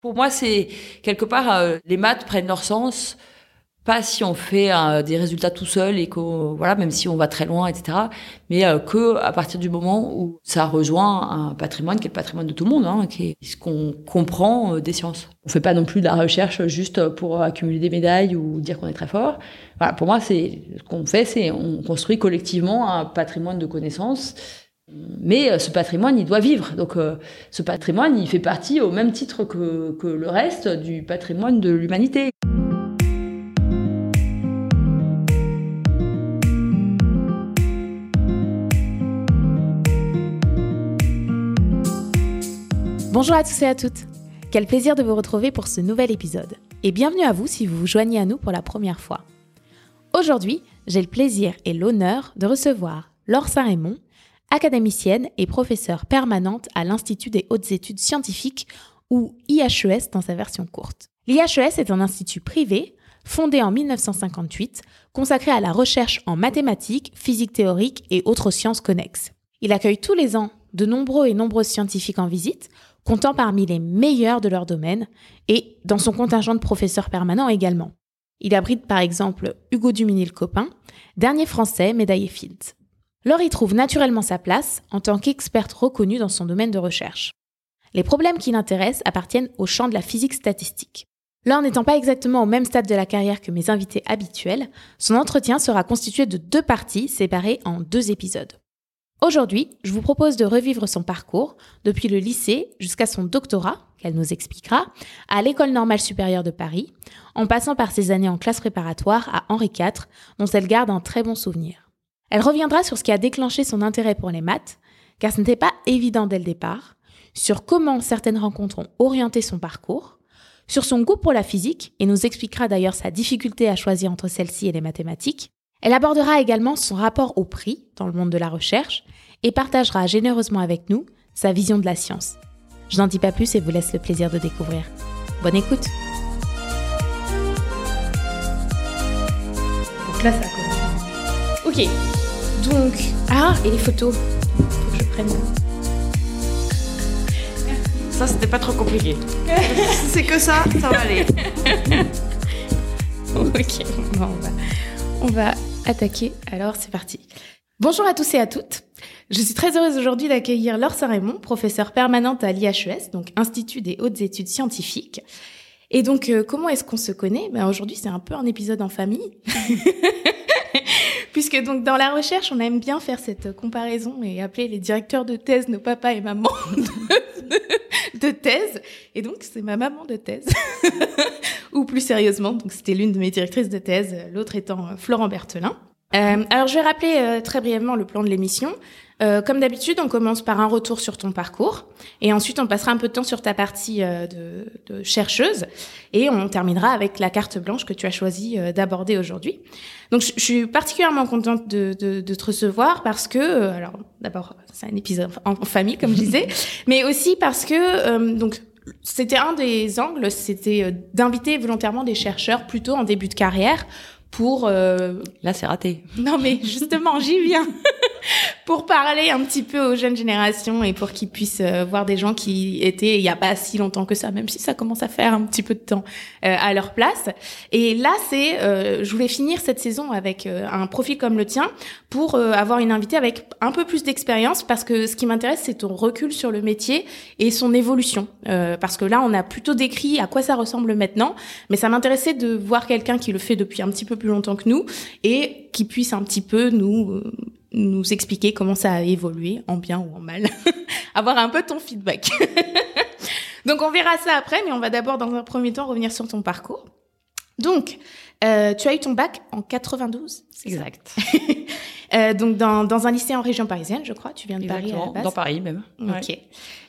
Pour moi, c'est quelque part, euh, les maths prennent leur sens. Pas si on fait euh, des résultats tout seul et que voilà même si on va très loin etc mais euh, que à partir du moment où ça rejoint un patrimoine qui est le patrimoine de tout le monde hein, qui est ce qu'on comprend des sciences. On fait pas non plus de la recherche juste pour accumuler des médailles ou dire qu'on est très fort. Voilà pour moi c'est ce qu'on fait c'est on construit collectivement un patrimoine de connaissances mais euh, ce patrimoine, il doit vivre. Donc euh, ce patrimoine, il fait partie au même titre que, que le reste du patrimoine de l'humanité. Bonjour à tous et à toutes. Quel plaisir de vous retrouver pour ce nouvel épisode. Et bienvenue à vous si vous vous joignez à nous pour la première fois. Aujourd'hui, j'ai le plaisir et l'honneur de recevoir Laure Saint-Raymond, académicienne et professeure permanente à l'Institut des hautes études scientifiques ou IHES dans sa version courte. L'IHES est un institut privé fondé en 1958, consacré à la recherche en mathématiques, physique théorique et autres sciences connexes. Il accueille tous les ans de nombreux et nombreuses scientifiques en visite, comptant parmi les meilleurs de leur domaine, et dans son contingent de professeurs permanents également. Il abrite par exemple Hugo Duminil-Copin, dernier français médaillé Fields. Laure y trouve naturellement sa place en tant qu'experte reconnue dans son domaine de recherche. Les problèmes qui l'intéressent appartiennent au champ de la physique statistique. Laure n'étant pas exactement au même stade de la carrière que mes invités habituels, son entretien sera constitué de deux parties séparées en deux épisodes. Aujourd'hui, je vous propose de revivre son parcours depuis le lycée jusqu'à son doctorat, qu'elle nous expliquera, à l'École normale supérieure de Paris, en passant par ses années en classe préparatoire à Henri IV, dont elle garde un très bon souvenir. Elle reviendra sur ce qui a déclenché son intérêt pour les maths, car ce n'était pas évident dès le départ, sur comment certaines rencontres ont orienté son parcours, sur son goût pour la physique, et nous expliquera d'ailleurs sa difficulté à choisir entre celle-ci et les mathématiques. Elle abordera également son rapport au prix dans le monde de la recherche, et partagera généreusement avec nous sa vision de la science. Je n'en dis pas plus et vous laisse le plaisir de découvrir. Bonne écoute Donc là, ça commence. Ok, donc, ah, et les photos. Faut que je prenne. Ça, c'était pas trop compliqué. c'est que ça, ça va aller. ok, bon, on va, on va attaquer. Alors, c'est parti. Bonjour à tous et à toutes. Je suis très heureuse aujourd'hui d'accueillir Laure Saint-Raymond, professeure permanente à l'IHES, donc Institut des hautes études scientifiques. Et donc, euh, comment est-ce qu'on se connaît? Ben, Aujourd'hui, c'est un peu un épisode en famille. Puisque donc dans la recherche, on aime bien faire cette comparaison et appeler les directeurs de thèse nos papas et mamans de, thèse. Et donc c'est ma maman de thèse. Ou plus sérieusement, donc c'était l'une de mes directrices de thèse, l'autre étant Florent Berthelin. Euh, alors je vais rappeler euh, très brièvement le plan de l'émission. Euh, comme d'habitude, on commence par un retour sur ton parcours et ensuite on passera un peu de temps sur ta partie euh, de, de, chercheuse et on terminera avec la carte blanche que tu as choisi euh, d'aborder aujourd'hui. Donc je, suis particulièrement contente de, de, de, te recevoir parce que, alors d'abord c'est un épisode en, famille comme je disais, mais aussi parce que donc c'était un des angles, c'était d'inviter volontairement des chercheurs plutôt en début de carrière pour euh... là c'est raté. Non mais justement j'y viens pour parler un petit peu aux jeunes générations et pour qu'ils puissent euh, voir des gens qui étaient il y a pas si longtemps que ça même si ça commence à faire un petit peu de temps euh, à leur place. Et là c'est euh, je voulais finir cette saison avec un profil comme le tien pour avoir une invitée avec un peu plus d'expérience parce que ce qui m'intéresse c'est ton recul sur le métier et son évolution parce que là on a plutôt décrit à quoi ça ressemble maintenant mais ça m'intéressait de voir quelqu'un qui le fait depuis un petit peu plus longtemps que nous et qui puisse un petit peu nous euh, nous expliquer comment ça a évolué en bien ou en mal, avoir un peu ton feedback. Donc on verra ça après, mais on va d'abord dans un premier temps revenir sur ton parcours. Donc, euh, tu as eu ton bac en 92 Exact. euh, donc dans, dans un lycée en région parisienne, je crois. Tu viens de Paris à la base. Dans Paris même. Ok.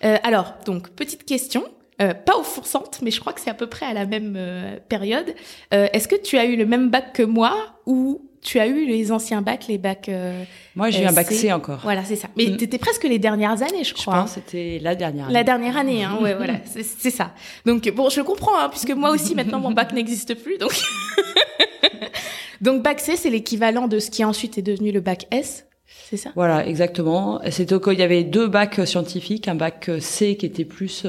Euh, alors, donc petite question. Euh, pas offensante, mais je crois que c'est à peu près à la même euh, période. Euh, Est-ce que tu as eu le même bac que moi ou tu as eu les anciens bacs, les bacs Moi, j'ai eu un bac C encore. Voilà, c'est ça. Mais mm. t'étais presque les dernières années, je crois. Je pense c'était la dernière année. La dernière année, hein, ouais, voilà, c'est ça. Donc bon, je comprends, hein, puisque moi aussi maintenant mon bac n'existe plus, donc. donc bac C, c'est l'équivalent de ce qui ensuite est devenu le bac S. C'est ça? Voilà, exactement. C'était il y avait deux bacs scientifiques, un bac C qui était plus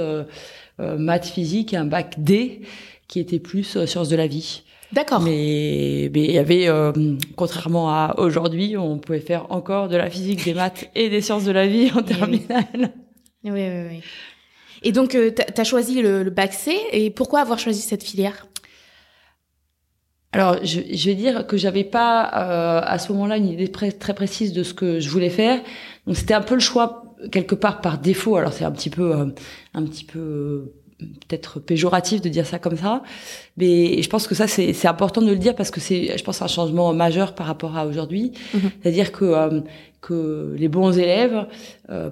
maths physique et un bac D qui était plus sciences de la vie. D'accord. Mais mais il y avait, contrairement à aujourd'hui, on pouvait faire encore de la physique, des maths et des sciences de la vie en terminale. Oui, oui, oui. Et donc, tu as choisi le, le bac C. Et pourquoi avoir choisi cette filière? Alors, je, je, vais dire que j'avais pas euh, à ce moment-là une idée très précise de ce que je voulais faire. Donc, c'était un peu le choix quelque part par défaut. Alors, c'est un petit peu, euh, un petit peu euh, peut-être péjoratif de dire ça comme ça, mais je pense que ça c'est important de le dire parce que c'est, je pense, un changement majeur par rapport à aujourd'hui. Mm-hmm. C'est-à-dire que que les bons élèves,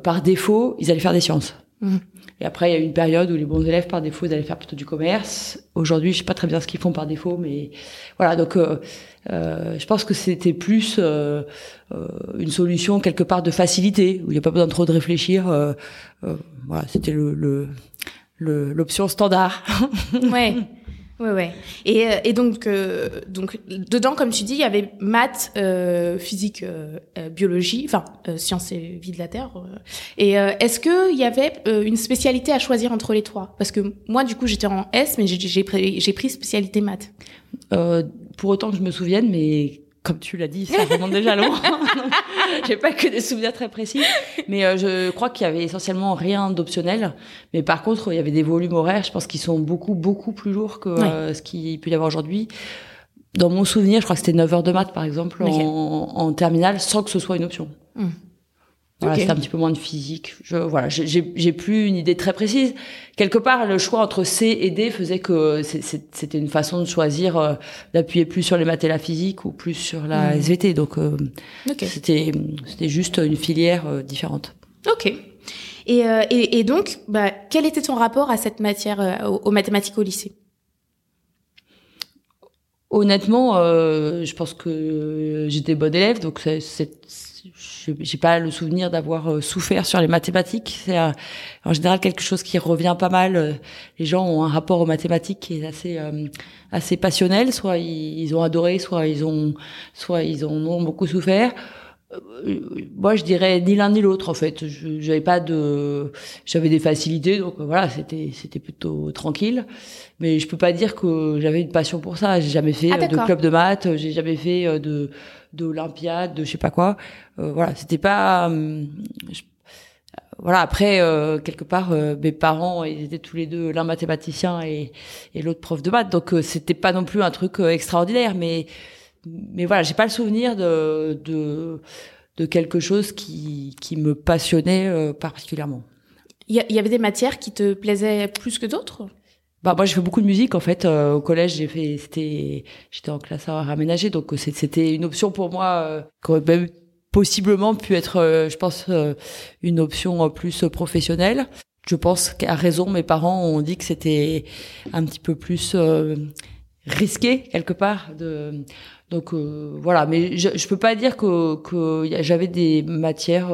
par défaut, ils allaient faire des sciences. Mm-hmm. Et après, il y a eu une période où les bons élèves, par défaut, ils allaient faire plutôt du commerce. Aujourd'hui, je sais pas très bien ce qu'ils font par défaut, mais voilà. Donc, euh, euh, je pense que c'était plus euh, euh, une solution quelque part de facilité, où il n'y a pas besoin de trop de réfléchir. Euh, voilà, c'était le l'option standard. ouais. Ouais, ouais. Et, euh, et donc, euh, donc, dedans, comme tu dis, il y avait maths, euh, physique, euh, euh biologie, enfin, sciences et vie de la Terre. Et est-ce qu'il y avait une spécialité à choisir entre les trois? Parce que moi, du coup, j'étais en S, mais j'ai pris, pris spécialité maths. pour autant que je me souvienne, mais comme tu l'as dit, ça remonte déjà loin. J'ai pas que des souvenirs très précis, mais euh, je crois qu'il y avait essentiellement rien d'optionnel. Mais par contre, il y avait des volumes horaires, je pense qu'ils sont beaucoup beaucoup plus lourds que euh, ce qu'il peut y avoir aujourd'hui. Dans mon souvenir, je crois que c'était 9 heures de maths par exemple en, en, terminale, sans que ce soit une option. Hmm. Voilà, c'est un petit peu moins de physique. Je, voilà, j'ai plus une idée très précise. Quelque part, le choix entre C et D faisait que c'était une façon de choisir euh, d'appuyer plus sur les maths et la physique ou plus sur la mmh. SVT. Donc, euh, c'était c'était juste une filière euh, différente. Ok. Et, et, et, donc, bah, quel était ton rapport à cette matière, aux, mathématiques au lycée? Honnêtement, je pense que j'étais bonne élève, donc c'est j'ai pas le souvenir d'avoir euh, souffert sur les mathématiques. C'est euh, en général quelque chose qui revient pas mal. Euh, les gens ont un rapport aux mathématiques qui est assez assez passionnel. Soit ils, ont adoré, soit ils ont soit ils en ont beaucoup souffert. Moi, je dirais ni l'un ni l'autre en fait. J'avais pas de, j'avais des facilités, donc voilà, c'était c'était plutôt tranquille. Mais je peux pas dire que j'avais une passion pour ça. J'ai jamais fait ah, de club de maths, j'ai jamais fait de d'Olympiade, de je sais pas quoi. Euh, voilà, c'était pas. Euh, voilà, après euh, quelque part, mes parents ils étaient tous les deux l'un mathématicien et, et l'autre prof de maths, donc c'était pas non plus un truc extraordinaire, mais mais voilà, j'ai pas le souvenir de de de quelque chose qui qui me passionnait particulièrement. Il y, avait des matières qui te plaisaient plus que d'autres? Bah moi j'ai fait beaucoup de musique en fait. Euh, au collège j'ai fait c'était j'étais en classe à aménagé donc euh, c'était une option pour moi euh, qui aurait même possiblement pu être euh, je pense une option plus professionnelle. Je pense qu'à raison mes parents ont dit que c'était un petit peu plus risqué quelque part de donc voilà. Mais je je peux pas dire que que j'avais des matières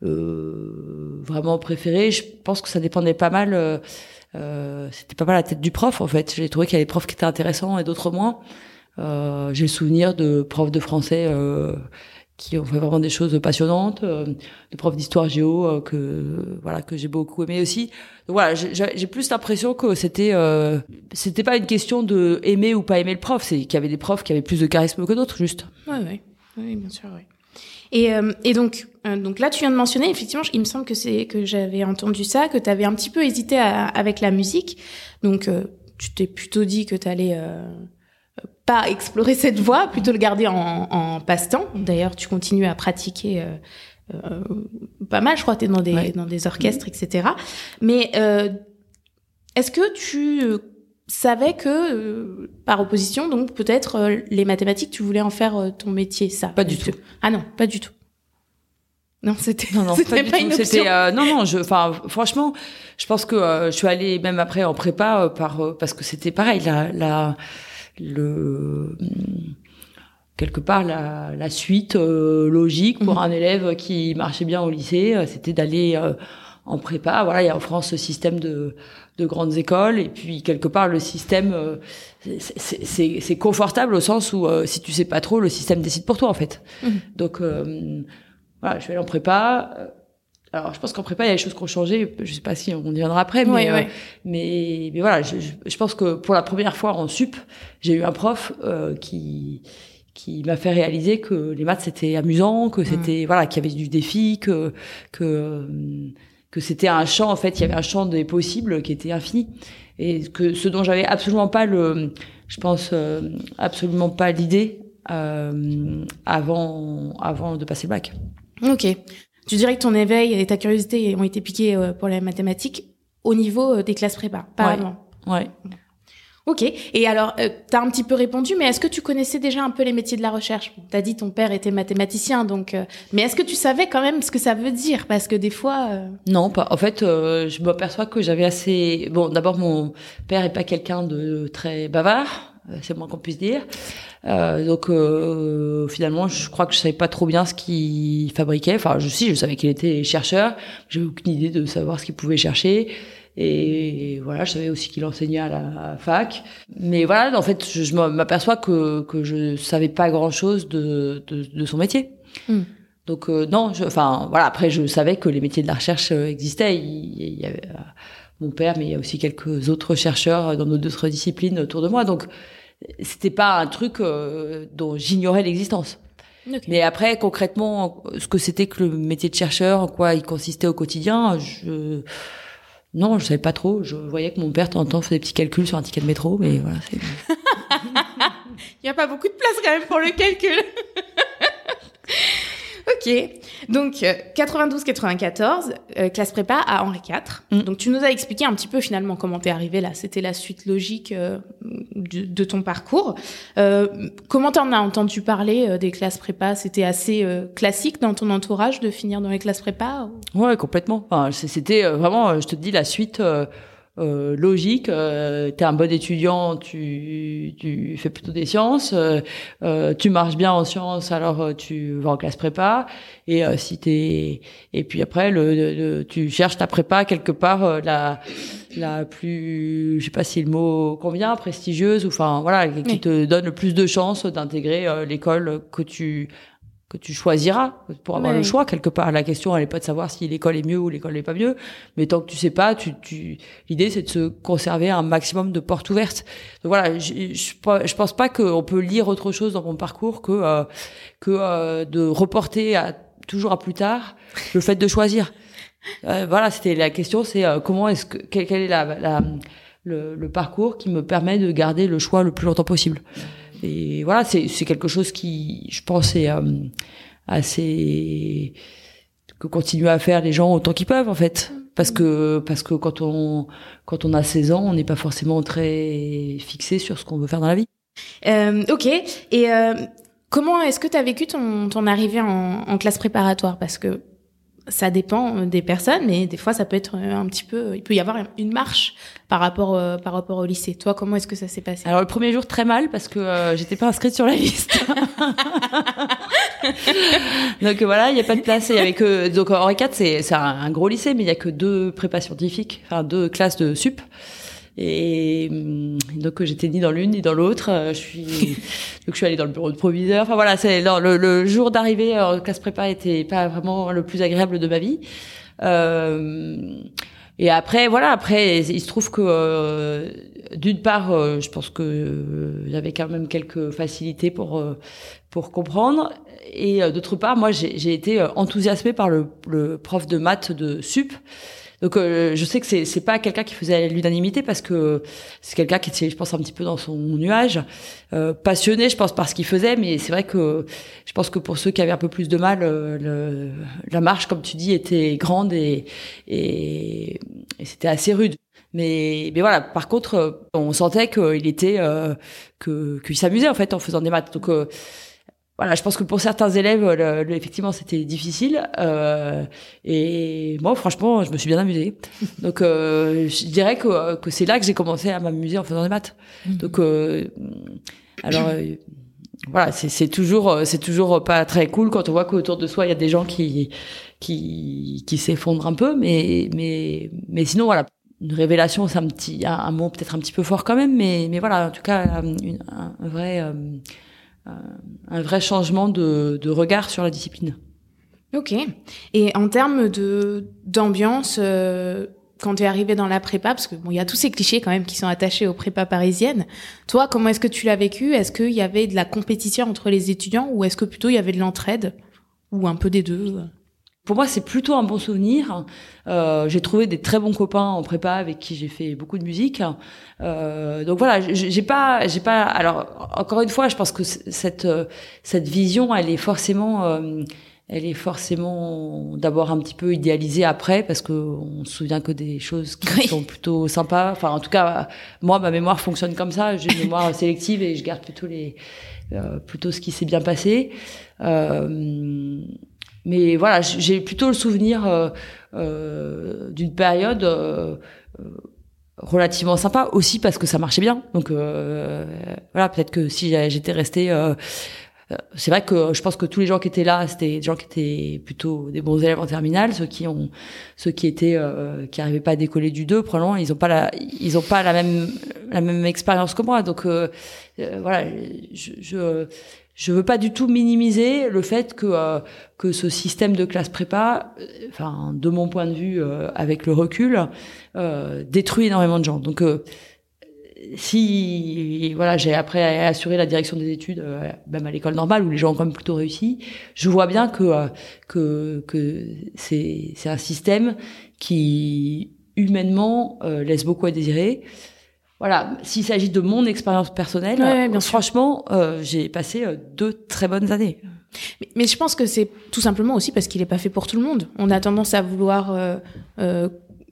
vraiment préférées. Je pense que ça dépendait pas mal euh, c'était pas mal la tête du prof en fait. J'ai trouvé qu'il y avait des profs qui étaient intéressants et d'autres moins. Euh, j'ai le souvenir de profs de français euh, qui ont fait vraiment des choses passionnantes, euh, des profs d'histoire géo euh, que voilà que j'ai beaucoup aimé aussi. Donc voilà, j'ai plus l'impression que c'était c'était pas une question de aimer ou pas aimer le prof, c'est qu'il y avait des profs qui avaient plus de charisme que d'autres, juste. Ouais, ouais, oui, bien sûr, oui. Et, et donc, euh, donc là, tu viens de mentionner, effectivement, il me semble que c'est que j'avais entendu ça, que tu avais un petit peu hésité avec la musique. Donc, euh, tu t'es plutôt dit que tu allais pas explorer cette voie, plutôt le garder en, en passe-temps. D'ailleurs, tu continues à pratiquer pas mal, je crois, tu es dans des, dans des orchestres, etc. Mais est-ce que tu savais que, par opposition, donc peut-être les mathématiques, tu voulais en faire ton métier, ça? Pas du tout. Ah non, pas du tout. Non, c'était non non pas, pas une C'était euh, non non, je enfin franchement, je pense que euh, je suis allée même après en prépa euh, par parce que c'était pareil la la le quelque part la, la suite logique pour mhm. un élève qui marchait bien au lycée, c'était d'aller en prépa. Voilà, il y a en France ce système de de grandes écoles et puis quelque part le système c'est confortable au sens où si tu sais pas trop le système décide pour toi en fait. Mhm. Donc voilà, je vais aller en prépa. Euh, alors je pense qu'en prépa il y a des choses qui ont changé je sais pas si on y viendra après mais euh, mais mais voilà je, je, pense que pour la première fois en sup j'ai eu un prof euh, qui qui m'a fait réaliser que les maths c'était amusant que c'était voilà qu'il y avait du défi que que que c'était un champ en fait il y avait un champ des possibles qui était infini et que ce dont j'avais absolument pas le je pense euh, absolument pas l'idée euh, avant avant de passer le bac. Ok. Tu dirais que ton éveil et ta curiosité ont été piqués euh, pour les mathématiques au niveau euh, des classes prépa, pas avant. Ouais. Ok. Et alors, euh, tu as un petit peu répondu, mais est-ce que tu connaissais déjà un peu les métiers de la recherche? Tu as dit ton père était mathématicien, donc. mais est-ce que tu savais quand même ce que ça veut dire? Parce que des fois. Non, pas. En fait, je m'aperçois que j'avais assez. Bon, d'abord, mon père est pas quelqu'un de très bavard, c'est moins qu'on puisse dire. Euh, donc euh, finalement, je crois que je savais pas trop bien ce qu'il fabriquait. Enfin, je si, je savais qu'il était chercheur. J'avais aucune idée de savoir ce qu'il pouvait chercher. Et voilà, je savais aussi qu'il enseignait à la fac. Mais voilà, en fait, je, m'aperçois que que je savais pas grand chose de de, de son métier. Hmm. Donc euh, non, je, enfin voilà. Après, je savais que les métiers de la recherche euh, existaient. Il, il y avait mon père, mais il y a aussi quelques autres chercheurs dans nos autres disciplines autour de moi. Donc c'était pas un truc euh, dont j'ignorais l'existence. Mais après, concrètement, ce que c'était que le métier de chercheur, en quoi il consistait au quotidien, je non, je savais pas trop. Je voyais que mon père, de temps en temps, faisait des petits calculs sur un ticket de métro, mais voilà. il y a pas beaucoup de place quand même pour le calcul. Ok. Donc 92-94, euh, euh, classe prépa à Henri IV. Mm. Donc tu nous as expliqué un petit peu finalement comment t'es arrivé là. C'était la suite logique euh, de, ton parcours. comment t'en as entendu parler des classes prépa? C'était assez classique dans ton entourage de finir dans les classes prépa Ouais, complètement. Enfin, c'était vraiment, je te dis, la suite euh, logique. Euh, tu es un bon étudiant, tu, tu fais plutôt des sciences. Euh, euh tu marches bien en sciences, alors euh, tu vas en classe prépa. Et si t'es et puis après, le, tu cherches ta prépa quelque part la la plus, je sais pas si le mot convient, prestigieuse, ou enfin voilà, qui te donne le plus de chances d'intégrer l'école que tu que tu choisiras pour avoir le choix quelque part. La question, elle est pas de savoir si l'école est mieux ou l'école n'est pas mieux, mais tant que tu sais pas, tu, tu... l'idée c'est de se conserver un maximum de portes ouvertes. Donc voilà, je, je, pense pas qu'on peut lire autre chose dans mon parcours que euh, que euh, de reporter à, toujours à plus tard le fait de choisir. Euh, voilà, c'était la question, c'est comment est-ce que quel, est la, la le, le, parcours qui me permet de garder le choix le plus longtemps possible. Et voilà, c'est quelque chose qui, je pense, est euh, assez que continuent à faire les gens autant qu'ils peuvent en fait. Parce que parce que quand on quand on a 16 ans on n'est pas forcément très fixé sur ce qu'on veut faire dans la vie. Euh, ok. Et euh, comment est-ce que tu as vécu ton, ton arrivée en, en classe préparatoire? Parce que ça dépend euh, des personnes, mais des fois ça peut être euh, un petit peu, il peut y avoir une marche par rapport euh, par rapport au lycée. Toi, comment est-ce que ça s'est passé? Alors le premier jour très mal parce que j'étais pas inscrite sur la liste. donc voilà, il y a pas de place. Il y avait que donc Henri IV c'est c'est un, gros lycée, mais il y a que deux prépas scientifiques, enfin deux classes de sup. Et hum, donc j'étais ni dans l'une ni dans l'autre. Euh, je suis donc je suis allée dans le bureau de proviseur. Enfin voilà, c'est le, le, jour d'arrivée en classe prépa était pas vraiment le plus agréable de ma vie. Euh, et après voilà, après il se trouve que euh, d'une part, euh, je pense que j'avais quand même quelques facilités pour pour comprendre. Et d'autre part, moi j'ai été enthousiasmée par le, le prof de maths de sup. Donc euh, je sais que c'est c'est pas quelqu'un qui faisait l'unanimité parce que c'est quelqu'un qui était je pense un petit peu dans son nuage, euh, passionné je pense par ce qu'il faisait, mais c'est vrai que je pense que pour ceux qui avaient un peu plus de mal, euh, la marche comme tu dis était grande et et, et c'était assez rude. Mais, mais voilà. Par contre, on sentait qu'il était, euh, que qu'il s'amusait en fait en faisant des maths. Donc voilà, je pense que pour certains élèves, effectivement, c'était difficile. Euh, et moi, franchement, je me suis bien amusée. Donc, euh, je dirais que, que c'est là que j'ai commencé à m'amuser en faisant des maths. Mhm. Donc, euh, alors, euh, voilà, c'est toujours, c'est toujours pas très cool quand on voit qu'autour de soi, il y a des gens qui, qui, qui s'effondrent un peu. Mais, mais, mais sinon, voilà, une révélation, c'est un petit, un, mot peut-être un petit peu fort quand même. Mais, mais voilà, en tout cas, un, vrai un vrai changement de, de regard sur la discipline. Ok. Et en termes de d'ambiance, euh, quand tu es arrivé dans la prépa, parce que bon, il y a tous ces clichés quand même qui sont attachés aux prépas parisiennes. Toi, comment est-ce que tu l'as vécu? Est-ce qu'il y avait de la compétition entre les étudiants ou est-ce que plutôt il y avait de l'entraide? Ou un peu des deux? Pour moi, c'est plutôt un bon souvenir. Euh, j'ai trouvé des très bons copains en prépa avec qui j'ai fait beaucoup de musique. Euh, donc voilà, j'ai pas, j'ai pas. Alors encore une fois, je pense que cette cette vision, elle est forcément euh, elle est forcément d'abord un petit peu idéalisée après parce que on se souvient que des choses qui sont plutôt sympas. Enfin, en tout cas, moi, ma mémoire fonctionne comme ça. J'ai une mémoire sélective et je garde plutôt les euh, plutôt ce qui s'est bien passé. Euh, mais voilà, j'ai plutôt le souvenir euh, euh d'une période euh, relativement sympa aussi parce que ça marchait bien. Donc voilà, peut-être que si j'étais restée euh, c'est vrai que je pense que tous les gens qui étaient là, c'était des gens qui étaient plutôt des bons élèves en terminale, ceux qui ont, ceux qui étaient, euh, qui arrivaient pas à décoller du 2, probablement, ils ont pas la, ils ont pas la même, la même expérience que moi. Donc euh, voilà, je, je, je veux pas du tout minimiser le fait que que ce système de classe prépa, enfin de mon point de vue, avec le recul, détruit énormément de gens. Donc si voilà j'ai après assuré la direction des études euh, même à l'école normale où les gens ont quand même plutôt réussi je vois bien que euh, que que c'est c'est un système qui humainement euh, laisse beaucoup à désirer voilà s'il s'agit de mon expérience personnelle bien franchement j'ai passé deux très bonnes années mais, mais je pense que c'est tout simplement aussi parce qu'il n'est pas fait pour tout le monde on a tendance à vouloir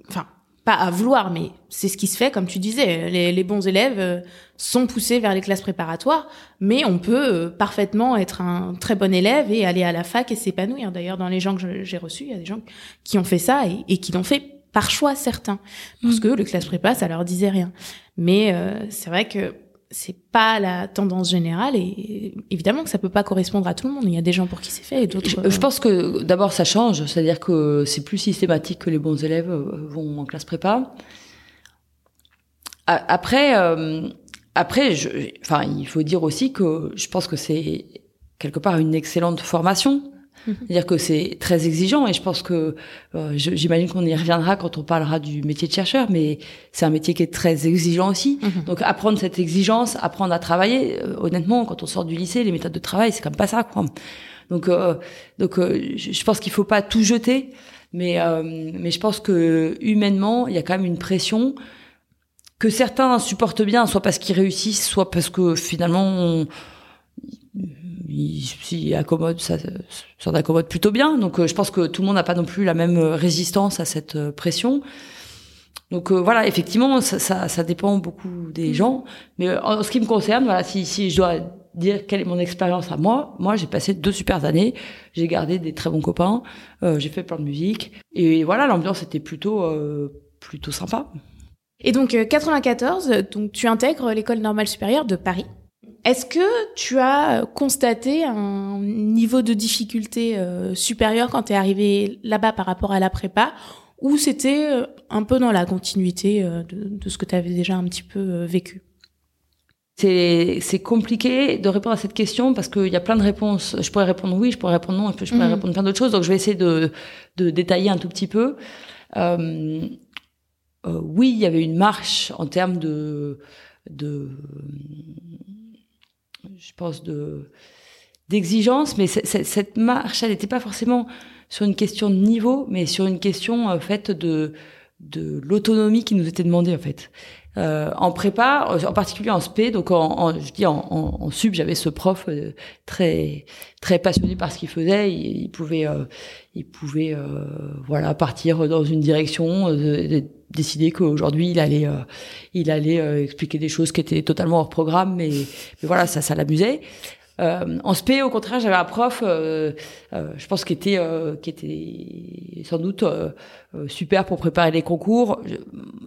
enfin pas à vouloir, mais c'est ce qui se fait, comme tu disais. Les, bons élèves euh, sont poussés vers les classes préparatoires, mais on peut euh, parfaitement être un très bon élève et aller à la fac et s'épanouir. D'ailleurs, dans les gens que j'ai reçus, il y a des gens qui ont fait ça et, qui l'ont fait par choix certains, parce mm. que le classe prépa, ça leur disait rien. Mais euh, c'est vrai que c'est pas la tendance générale et évidemment que ça peut pas correspondre à tout le monde. Il y a des gens pour qui c'est fait et d'autres. Je, pense que d'abord ça change, c'est-à-dire que c'est plus systématique que les bons élèves euh, vont en classe prépa. Après, euh, après, je, enfin, il faut dire aussi que je pense que c'est quelque part une excellente formation. C'est-à-dire que c'est très exigeant et je pense que euh, j'imagine qu'on y reviendra quand on parlera du métier de chercheur, mais c'est un métier qui est très exigeant aussi. Mhm. Donc apprendre cette exigence, apprendre à travailler, euh, honnêtement, quand on sort du lycée, les méthodes de travail, c'est comme pas ça. Quoi. Donc euh, donc je pense qu'il faut pas tout jeter, mais mais je pense que humainement, il y a quand même une pression que certains supportent bien, soit parce qu'ils réussissent, soit parce que finalement on, il s'y accommode, ça s'en accommode plutôt bien. Donc euh, je pense que tout le monde n'a pas non plus la même euh, résistance à cette euh, pression. Donc voilà, effectivement, ça, ça, ça, dépend beaucoup des mm. gens. Mais en ce qui me concerne, voilà, si, si je dois dire quelle est mon expérience à moi, moi j'ai passé deux super années, j'ai gardé des très bons copains, j'ai fait plein de musique et voilà, l'ambiance était plutôt plutôt sympa. Et donc 94, donc tu intègres l'école normale supérieure de Paris. Est-ce que tu as constaté un niveau de difficulté euh, supérieur quand tu es arrivé là-bas par rapport à la prépa ou c'était euh, un peu dans la continuité euh, de, ce que tu avais déjà un petit peu vécu? C'est compliqué de répondre à cette question parce qu'il y a plein de réponses. Je pourrais répondre oui, je pourrais répondre non, je pourrais mhm. répondre plein d'autres choses. Donc je vais essayer de, de détailler un tout petit peu. oui, il y avait une marche en termes de, de je pense, de d'exigence, mais cette marche, elle n'était pas forcément sur une question de niveau, mais sur une question en fait de de l'autonomie qui nous était demandée en fait. Euh, en prépa, en particulier en SP, donc en, je dis en, en, sub, j'avais ce prof euh, très très passionné par ce qu'il faisait. Il, pouvait euh, il pouvait euh, voilà partir dans une direction, décider qu'aujourd'hui il allait il allait expliquer des choses qui étaient totalement hors programme, mais, mais voilà ça ça l'amusait. Euh, en SP, au contraire, j'avais un prof, euh, je pense, qui était, qui était sans doute super pour préparer les concours. Je,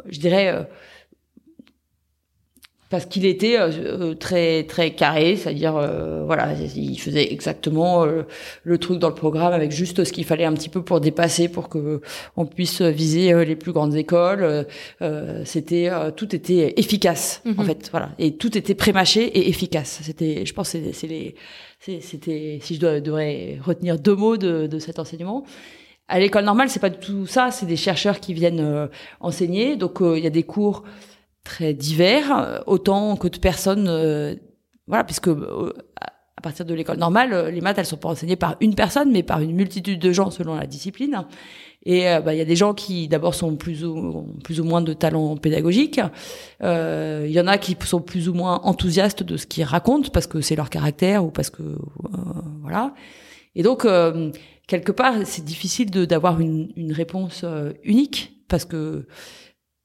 je dirais parce qu'il était euh, très très carré, c'est-à-dire euh, voilà, il faisait exactement euh, le truc dans le programme avec juste ce qu'il fallait un petit peu pour dépasser, pour que on puisse viser les plus grandes écoles. c'était tout était efficace en mhm. fait, voilà, et tout était prémâché et efficace. C'était, je pense, c'est les, c'était si je dois, devrais retenir deux mots de, de cet enseignement. À l'école normale, c'est pas du tout ça. C'est des chercheurs qui viennent enseigner, donc il y a des cours très divers, autant que de personnes, euh, voilà, puisque euh, à partir de l'école normale, euh, les maths, elles sont pas enseignées par une personne, mais par une multitude de gens selon la discipline. Et bah, il y a des gens qui, d'abord, sont plus ou, plus ou moins de talent pédagogique. Il y en a qui sont plus ou moins enthousiastes de ce qu'ils racontent parce que c'est leur caractère ou parce que voilà. Et donc, quelque part, c'est difficile d'avoir une, une réponse unique parce que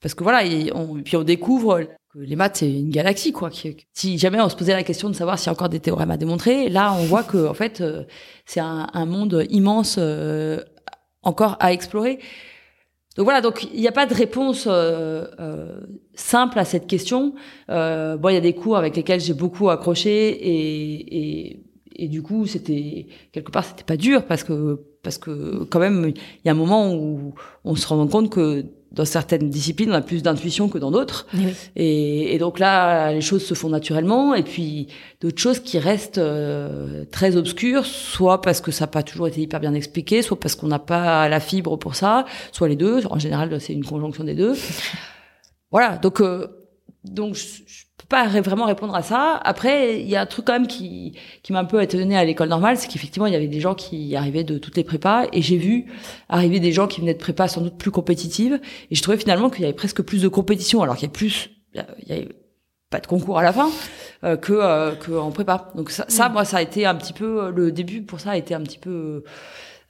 parce que voilà, et on, puis on découvre que les maths c'est une galaxie quoi. si jamais on se posait la question de savoir s'il y a encore des théorèmes à démontrer, là on voit que en fait euh, c'est un, monde immense euh, encore à explorer. Donc voilà, donc il n'y a pas de réponse euh, euh, simple à cette question. Euh, bon, il y a des cours avec lesquels j'ai beaucoup accroché et, et, et du coup c'était quelque part c'était pas dur parce que parce que quand même il y a un moment où on se rend compte que dans certaines disciplines, on a plus d'intuition que dans d'autres. Et, et, donc là, les choses se font naturellement. Et puis d'autres choses qui restent euh, très obscures, soit parce que ça n'a pas toujours été hyper bien expliqué, soit parce qu'on n'a pas la fibre pour ça, soit les deux. En général, c'est une conjonction des deux. voilà. Donc, euh, donc je, pas vraiment répondre à ça. Après, il y a un truc quand même qui, qui m'a un peu étonné à l'école normale, c'est qu'effectivement, il y avait des gens qui arrivaient de toutes les prépas, et j'ai vu arriver des gens qui venaient de prépas sans doute plus compétitives, et je trouvais finalement qu'il y avait presque plus de compétition, alors qu'il y a plus, il y avait pas de concours à la fin, euh, que, euh, que en prépa. Donc ça, ça, mm. moi, ça a été un petit peu, le début pour ça a été un petit peu,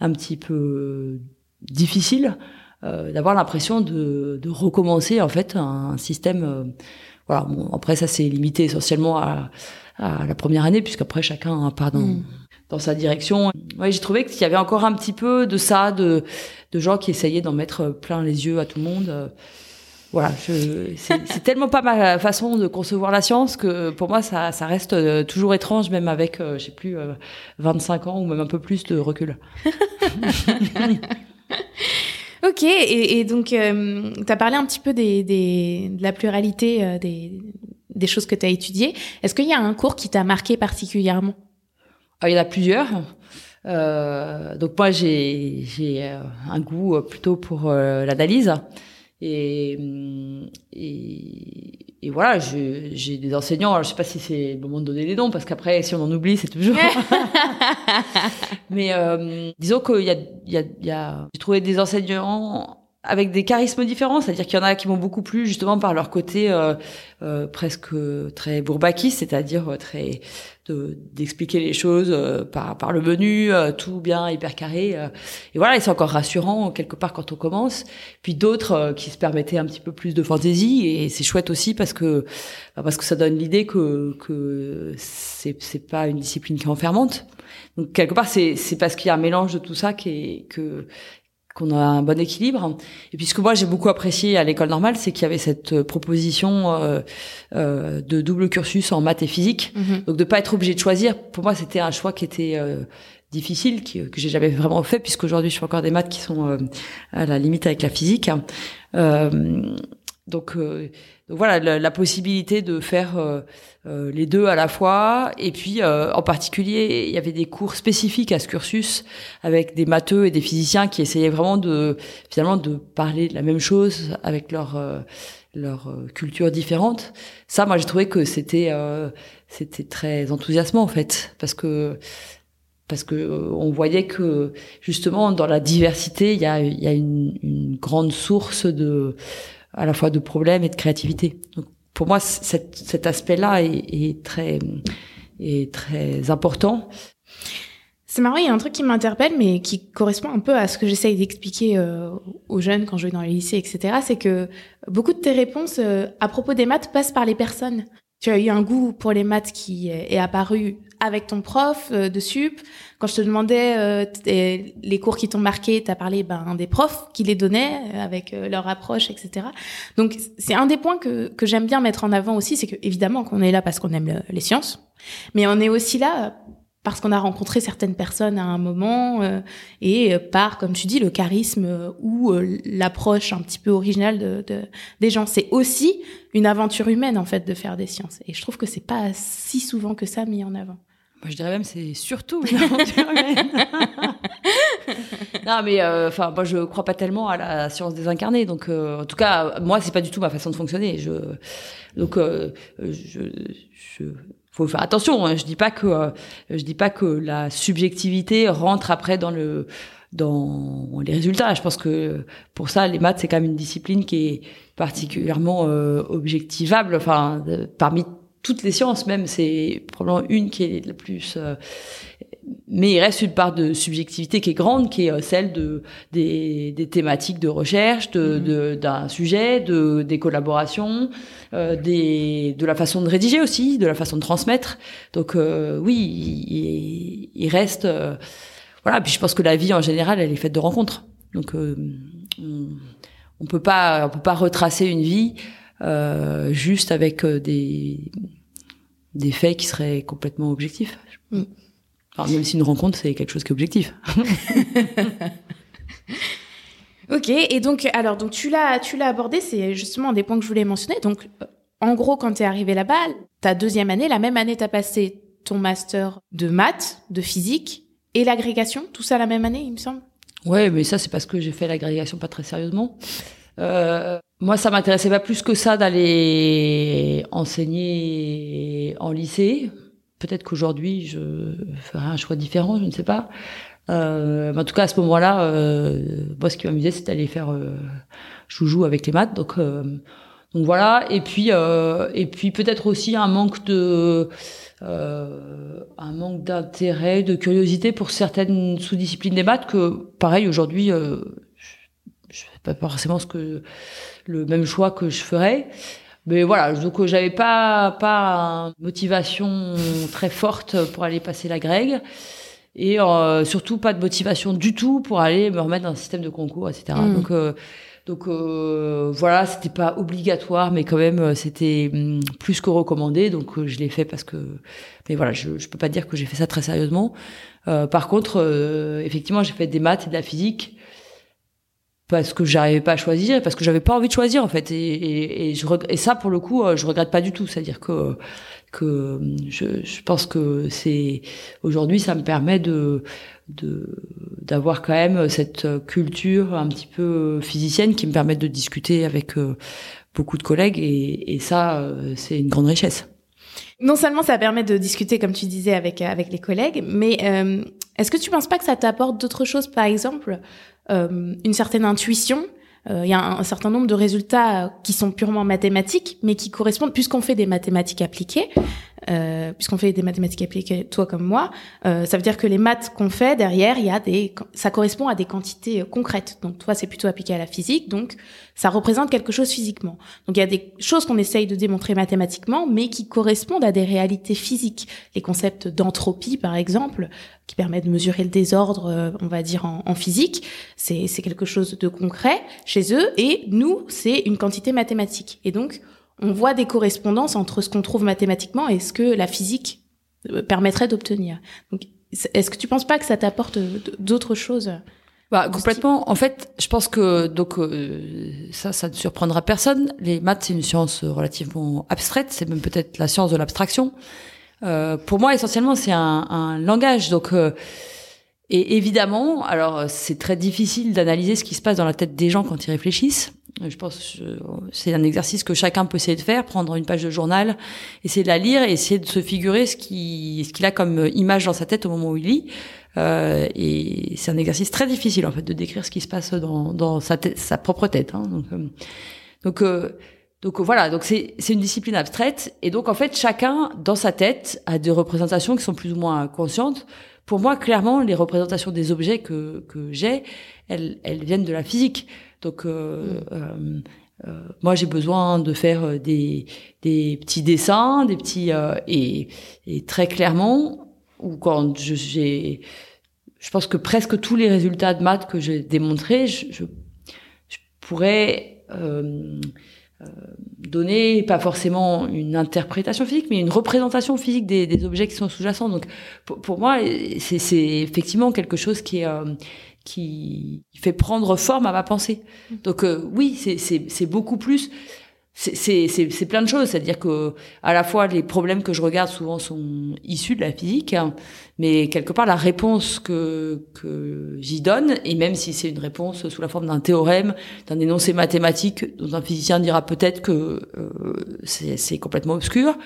un petit peu difficile, euh, d'avoir l'impression de, de recommencer en fait un système euh, voilà. Bon, après ça c'est limité essentiellement à, à, la première année puisqu'après chacun part dans, mm. dans sa direction. Ouais, j'ai trouvé qu'il y avait encore un petit peu de ça, de, de gens qui essayaient d'en mettre plein les yeux à tout le monde. Voilà, c'est tellement pas ma façon de concevoir la science que pour moi ça, ça reste euh, toujours étrange, même avec, euh, je sais plus, 25 euh, ans ou même un peu plus de recul. Ok, et, et donc euh, tu as parlé un petit peu des, des, de la pluralité euh, des, des choses que tu as étudiées. Est-ce qu'il y a un cours qui t'a marqué particulièrement? Ah, Il y en a plusieurs. Euh, donc moi j'ai euh, un goût plutôt pour l'analyse et, et et voilà, j'ai des enseignants. Alors, je sais pas si c'est le moment de donner des noms, parce qu'après, si on en oublie, c'est toujours. Mais euh, disons qu'il y a, il y a, il y a... j'ai trouvé des enseignants avec des charismes différents, c'est-à-dire qu'il y en a qui m'ont beaucoup plu justement par leur côté euh, euh, presque très bourbakiste, c'est-à-dire euh, très d'expliquer les choses euh, par par le menu, euh, tout bien hyper carré. et voilà, et c'est encore rassurant quelque part quand on commence. Puis d'autres qui se permettaient un petit peu plus de fantaisie et c'est chouette aussi parce que bah, parce que ça donne l'idée que que c'est c'est pas une discipline qui est enfermante. Donc quelque part c'est c'est parce qu'il y a un mélange de tout ça qui est que qu'on a un bon équilibre. Et puis ce que moi j'ai beaucoup apprécié à l'école normale, c'est qu'il y avait cette euh, proposition euh, euh, de double cursus en maths et physique. Mhm. Donc de pas être obligé de choisir, pour moi c'était un choix qui était euh, difficile, qui, que j'ai jamais vraiment fait, puisqu'aujourd'hui je fais encore des maths qui sont euh, à la limite avec la physique. donc donc voilà, la, possibilité de faire euh, euh, les deux à la fois. Et puis, euh, en particulier, il y avait des cours spécifiques à ce cursus avec des matheux et des physiciens qui essayaient vraiment de finalement de parler de la même chose avec leur leur culture différente. Ça, moi, j'ai trouvé que c'était c'était très enthousiasmant en fait, parce que parce que on voyait que justement dans la diversité, il y a y a une, une grande source de à la fois de problèmes et de créativité. Donc, pour moi, cet, aspect-là est, est, très, est très important. C'est marrant, il y a un truc qui m'interpelle, mais qui correspond un peu à ce que j'essaye d'expliquer euh, aux jeunes quand je vais dans les lycées, etc. C'est que beaucoup de tes réponses euh, à propos des maths passent par les personnes. Tu as eu un goût pour les maths qui est apparu avec ton prof de sup, quand je te demandais les cours qui t'ont marqué, tu as parlé ben, des profs qui les donnaient avec leur approche, etc. Donc c'est un des points que, que j'aime bien mettre en avant aussi, c'est que évidemment qu'on est là parce qu'on aime les sciences, mais on est aussi là parce qu'on a rencontré certaines personnes à un moment euh, et euh, par, comme tu dis, le charisme euh, ou l'approche un petit peu originale de, de des gens. C'est aussi une aventure humaine en fait de faire des sciences. Et je trouve que c'est pas si souvent que ça mis en avant. Moi, je dirais même c'est surtout une aventure humaine. non, mais enfin, moi, je crois pas tellement à la science désincarnée. Donc, en tout cas, moi, c'est pas du tout ma façon de fonctionner. Je, donc, je, je faut faire attention. Hein. Je dis pas que euh, je dis pas que la subjectivité rentre après dans le dans les résultats. Je pense que pour ça, les maths c'est quand même une discipline qui est particulièrement euh, objectivable. Enfin, parmi toutes les sciences même, c'est probablement une qui est la plus euh, mais il reste une part de subjectivité qui est grande, qui est euh, celle de des, des thématiques de recherche, de mhm. d'un sujet, de des collaborations, euh, des de la façon de rédiger aussi, de la façon de transmettre. Donc euh, oui, il, il reste euh, voilà. Puis je pense que la vie en général, elle est faite de rencontres. Donc on, on peut pas on peut pas retracer une vie juste avec des des faits qui seraient complètement objectifs. Mm même si une rencontre, c'est quelque chose qui est objectif. ok, et donc, alors, donc tu l'as, tu l'as abordé, c'est justement un des points que je voulais mentionner. Donc, en gros, quand tu es arrivé là-bas, ta deuxième année, la même année, tu as passé ton master de maths, de physique et l'agrégation, tout ça la même année, il me semble? Ouais, mais ça, c'est parce que j'ai fait l'agrégation pas très sérieusement. Euh, moi, ça m'intéressait pas plus que ça d'aller enseigner en lycée. Peut-être qu'aujourd'hui, je ferai un choix différent, je ne sais pas. Euh, mais en tout cas, à ce moment-là, euh, moi, ce qui m'amusait, c'était d'aller faire euh, joujou avec les maths. Donc, euh, donc voilà. Et puis, euh, et puis peut-être aussi un manque de, euh, un manque d'intérêt, de curiosité pour certaines sous-disciplines des maths que, pareil, aujourd'hui, je, je fais pas forcément ce que le même choix que je ferais. Mais voilà, donc euh, j'avais pas pas motivation très forte pour aller passer la grègue et euh, surtout pas de motivation du tout pour aller me remettre dans un système de concours, etc. Mm. Donc euh, donc euh, voilà, c'était pas obligatoire, mais quand même c'était mm, plus que recommandé. Donc je l'ai fait parce que, mais voilà, je, je peux pas dire que j'ai fait ça très sérieusement. par contre, effectivement, j'ai fait des maths et de la physique parce que j'arrivais pas à choisir parce que j'avais pas envie de choisir en fait. Et, et, et, je, et ça pour le coup euh, je regrette pas du tout. C'est à dire que que je, je pense que c'est aujourd'hui ça me permet de de d'avoir quand même cette culture un petit peu physicienne qui me permet de discuter avec euh, beaucoup de collègues. Et, et ça euh, c'est une grande richesse. Non seulement ça permet de discuter comme tu disais avec avec les collègues mais euh, est-ce que tu penses pas que ça t'apporte d'autres choses par exemple? euh, une certaine intuition. Euh, il y a un, certain nombre de résultats qui sont purement mathématiques, mais qui correspondent, puisqu'on fait des mathématiques appliquées, euh, puisqu'on fait des mathématiques appliquées, toi comme moi, euh, ça veut dire que les maths qu'on fait derrière, il y a des, ça correspond à des quantités euh, concrètes. Donc toi, c'est plutôt appliqué à la physique, donc ça représente quelque chose physiquement. Donc il y a des choses qu'on essaye de démontrer mathématiquement, mais qui correspondent à des réalités physiques. Les concepts d'entropie, par exemple, qui permet de mesurer le désordre, euh, on va dire en, en physique, c'est quelque chose de concret chez eux, et nous, c'est une quantité mathématique. Et donc on voit des correspondances entre ce qu'on trouve mathématiquement et ce que la physique euh, permettrait d'obtenir. Donc, est-ce que tu penses pas que ça t'apporte d'autres choses bah, complètement. En fait, je pense que donc euh, ça, ça ne surprendra personne. Les maths, c'est une science relativement abstraite. C'est même peut-être la science de l'abstraction. Euh, pour moi, essentiellement, c'est un, un, langage. Donc, euh, et évidemment, alors c'est très difficile d'analyser ce qui se passe dans la tête des gens quand ils réfléchissent. Je pense c'est un exercice que chacun peut essayer de faire, prendre une page de journal, essayer de la lire et essayer de se figurer ce qui ce qu'il a comme image dans sa tête au moment où il lit. Euh, et c'est un exercice très difficile en fait de décrire ce qui se passe dans, dans sa tête, sa propre tête. Hein. Donc euh, donc euh, donc voilà, donc c'est c'est une discipline abstraite et donc en fait chacun dans sa tête a des représentations qui sont plus ou moins conscientes. Pour moi, clairement, les représentations des objets que que j'ai, elles elles viennent de la physique. Donc euh, mm. euh, euh, moi, j'ai besoin de faire des, des petits dessins, des petits et, et très clairement, ou quand j'ai, je pense que presque tous les résultats de maths que j'ai démontrés, je, je, pourrais euh, euh, donner pas forcément une interprétation physique, mais une représentation physique des, des objets qui sont sous-jacents. Donc, pour, pour moi, c'est effectivement quelque chose qui est euh, qui fait prendre forme à ma pensée. Mmh. Donc, euh, oui, c'est beaucoup plus c'est plein de choses, c'est-à-dire que à la fois les problèmes que je regarde souvent sont issus de la physique, hein, mais quelque part la réponse que que j'y donne, et même si c'est une réponse sous la forme d'un théorème, d'un énoncé mathématique, dont un physicien dira peut-être que euh, c'est complètement obscur,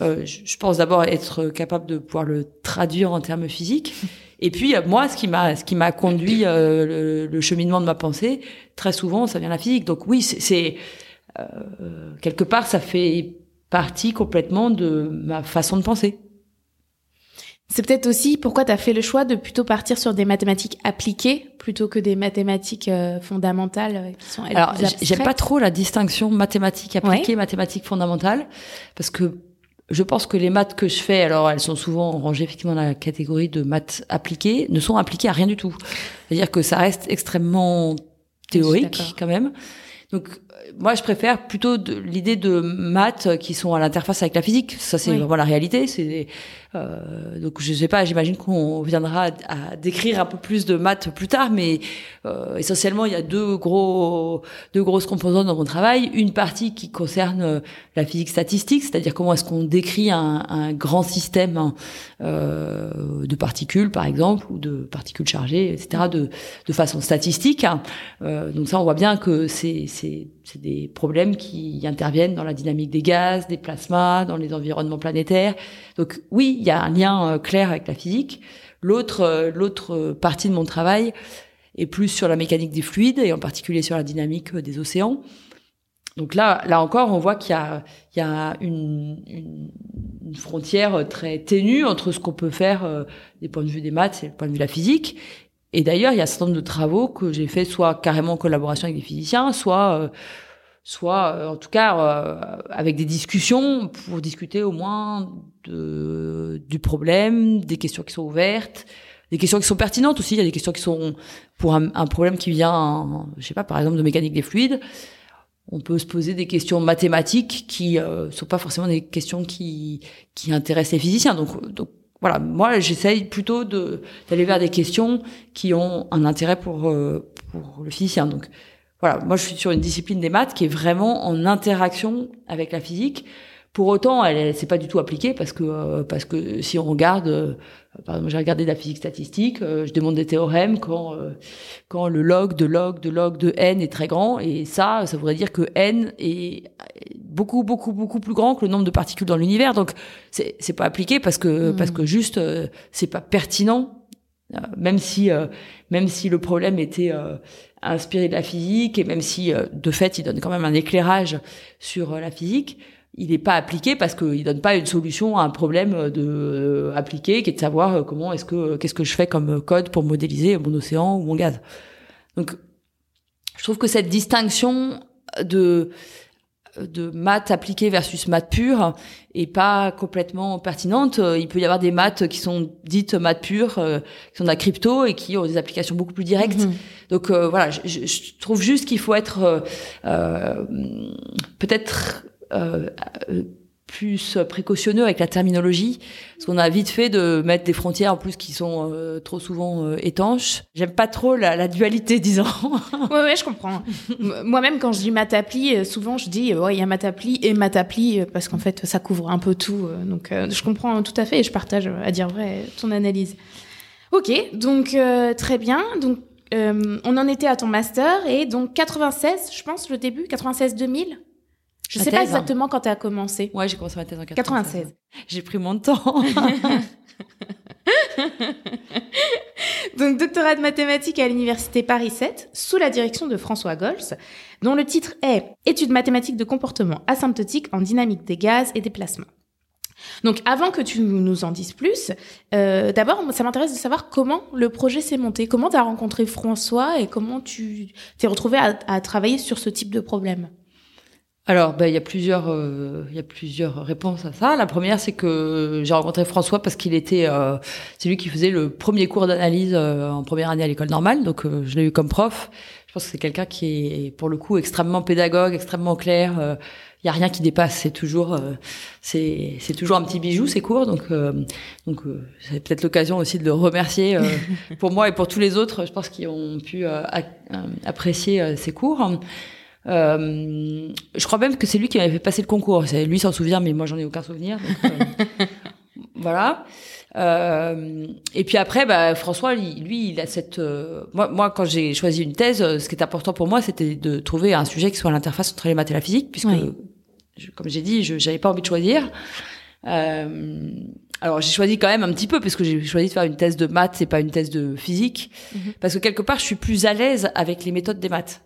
euh, je pense d'abord être capable de pouvoir le traduire en termes physiques. Et puis moi, ce qui m'a ce qui m'a conduit euh, le, le, cheminement de ma pensée, très souvent, ça vient de la physique. Donc oui, c'est euh, quelque part, ça fait partie complètement de ma façon de penser. C'est peut-être aussi pourquoi tu as fait le choix de plutôt partir sur des mathématiques appliquées plutôt que des mathématiques euh, fondamentales euh, qui sont elles, Alors, j'aime pas trop la distinction mathématiques appliquées, mathématiques fondamentales, parce que je pense que les maths que je fais, alors elles sont souvent rangées effectivement dans la catégorie de maths appliquées, ne sont appliquées à rien du tout. C'est-à-dire que ça reste extrêmement théorique quand même. Donc moi, je préfère plutôt l'idée de maths qui sont à l'interface avec la physique. Ça, c'est vraiment la réalité. C'est euh, donc je sais pas. J'imagine qu'on viendra à, décrire un peu plus de maths plus tard, mais euh, essentiellement, il y a deux gros, deux grosses composantes dans mon travail. Une partie qui concerne euh, la physique statistique, c'est-à-dire comment est-ce qu'on décrit un, un, grand système euh, de particules, par exemple, ou de particules chargées, etc., de, de façon statistique. Euh, donc ça, on voit bien que c'est c'est des problèmes qui interviennent dans la dynamique des gaz, des plasmas, dans les environnements planétaires. Donc oui, il y a un lien euh, clair avec la physique. L'autre euh, l'autre partie de mon travail est plus sur la mécanique des fluides et en particulier sur la dynamique euh, des océans. Donc là, là encore, on voit qu'il y a, il y a une, une, frontière très ténue entre ce qu'on peut faire euh, des points de vue des maths et le point de vue de la physique, et d'ailleurs, il y a un certain nombre de travaux que j'ai fait soit carrément en collaboration avec des physiciens, soit euh, soit euh, en tout cas euh, avec des discussions pour discuter au moins de, du problème, des questions qui sont ouvertes, des questions qui sont pertinentes aussi. Il y a des questions qui sont pour un, problème qui vient, je sais pas, par exemple de mécanique des fluides. On peut se poser des questions mathématiques qui euh, sont pas forcément des questions qui qui intéressent les physiciens. Donc donc voilà, moi j'essaye plutôt de d'aller vers des questions qui ont un intérêt pour euh, pour le physicien. Donc voilà, moi je suis sur une discipline des maths qui est vraiment en interaction avec la physique. Pour autant, elle, elle c'est pas du tout appliquée parce que euh, parce que si on regarde, euh, par exemple, j'ai regardé de la physique statistique, je demande des théorèmes quand quand le log de log de log de n est très grand et ça, ça voudrait dire que n est beaucoup beaucoup beaucoup plus grand que le nombre de particules dans l'univers. Donc c'est c'est pas appliqué parce que hmm. parce que juste euh, c'est pas pertinent. Euh, même si euh, même si le problème était inspiré de la physique et même si de fait il donne quand même un éclairage sur la physique, il n'est pas appliqué parce qu'il donne pas une solution à un problème de appliqué qui est de savoir comment est-ce que qu'est-ce que je fais comme code pour modéliser mon océan ou mon gaz. Donc je trouve que cette distinction de de maths appliquées versus maths pures est pas complètement pertinente. Il peut y avoir des maths qui sont dites maths pures, euh, qui sont de la crypto et qui ont des applications beaucoup plus directes. Mhm. Donc euh, voilà, je, je, trouve juste qu'il faut être euh, peut-être plus précautionneux avec la terminologie, parce qu'on a vite fait de mettre des frontières en plus qui sont euh, trop souvent euh, étanches. J'aime pas trop la, la dualité, disons. ouais, ouais, je comprends. Moi-même, quand je dis matapli, euh, souvent je dis ouais, il y a matapli et matapli parce qu'en fait, ça couvre un peu tout. Donc, je comprends tout à fait et je partage, à dire vrai, ton analyse. Ok, donc très bien. Donc, on en était à ton master et donc 96, je pense, le début, 96-2000 je sais pas exactement quand tu as commencé. Ouais, j'ai commencé ma thèse en 96. J'ai pris mon temps. Donc, doctorat de mathématiques à l'université Paris 7, sous la direction de François Gols, dont le titre est Études mathématiques de comportement asymptotique en dynamique des gaz et des plasmas. Donc, avant que tu nous en dises plus, euh, d'abord, ça m'intéresse de savoir comment le projet s'est monté, comment tu as rencontré François et comment tu t'es retrouvé à, à travailler sur ce type de problème? Alors, ben, il y a plusieurs, euh, il y a plusieurs réponses à ça. La première, c'est que j'ai rencontré François parce qu'il était, euh, c'est lui qui faisait le premier cours d'analyse euh, en première année à l'école normale, donc je l'ai eu comme prof. Je pense que c'est quelqu'un qui est, pour le coup, extrêmement pédagogue, extrêmement clair. Il y a rien qui dépasse. C'est toujours, c'est, c'est toujours un petit bijou ces cours. Donc, donc, c'est peut-être l'occasion aussi de le remercier pour moi et pour tous les autres. Je pense qui ont pu apprécier ces cours. Euh, je crois même que c'est lui qui m'avait fait passer le concours. Lui s'en souvient, mais moi j'en ai aucun souvenir. Donc, euh, voilà. Euh, et puis après, bah, François, lui, il a cette. Euh, moi, moi, quand j'ai choisi une thèse, ce qui est important pour moi, c'était de trouver un sujet qui soit à l'interface entre les maths et la physique, puisque, comme j'ai dit, je n'avais pas envie de choisir. Euh, alors j'ai choisi quand même un petit peu parce que j'ai choisi de faire une thèse de maths et pas une thèse de physique, mhm. parce que quelque part je suis plus à l'aise avec les méthodes des maths.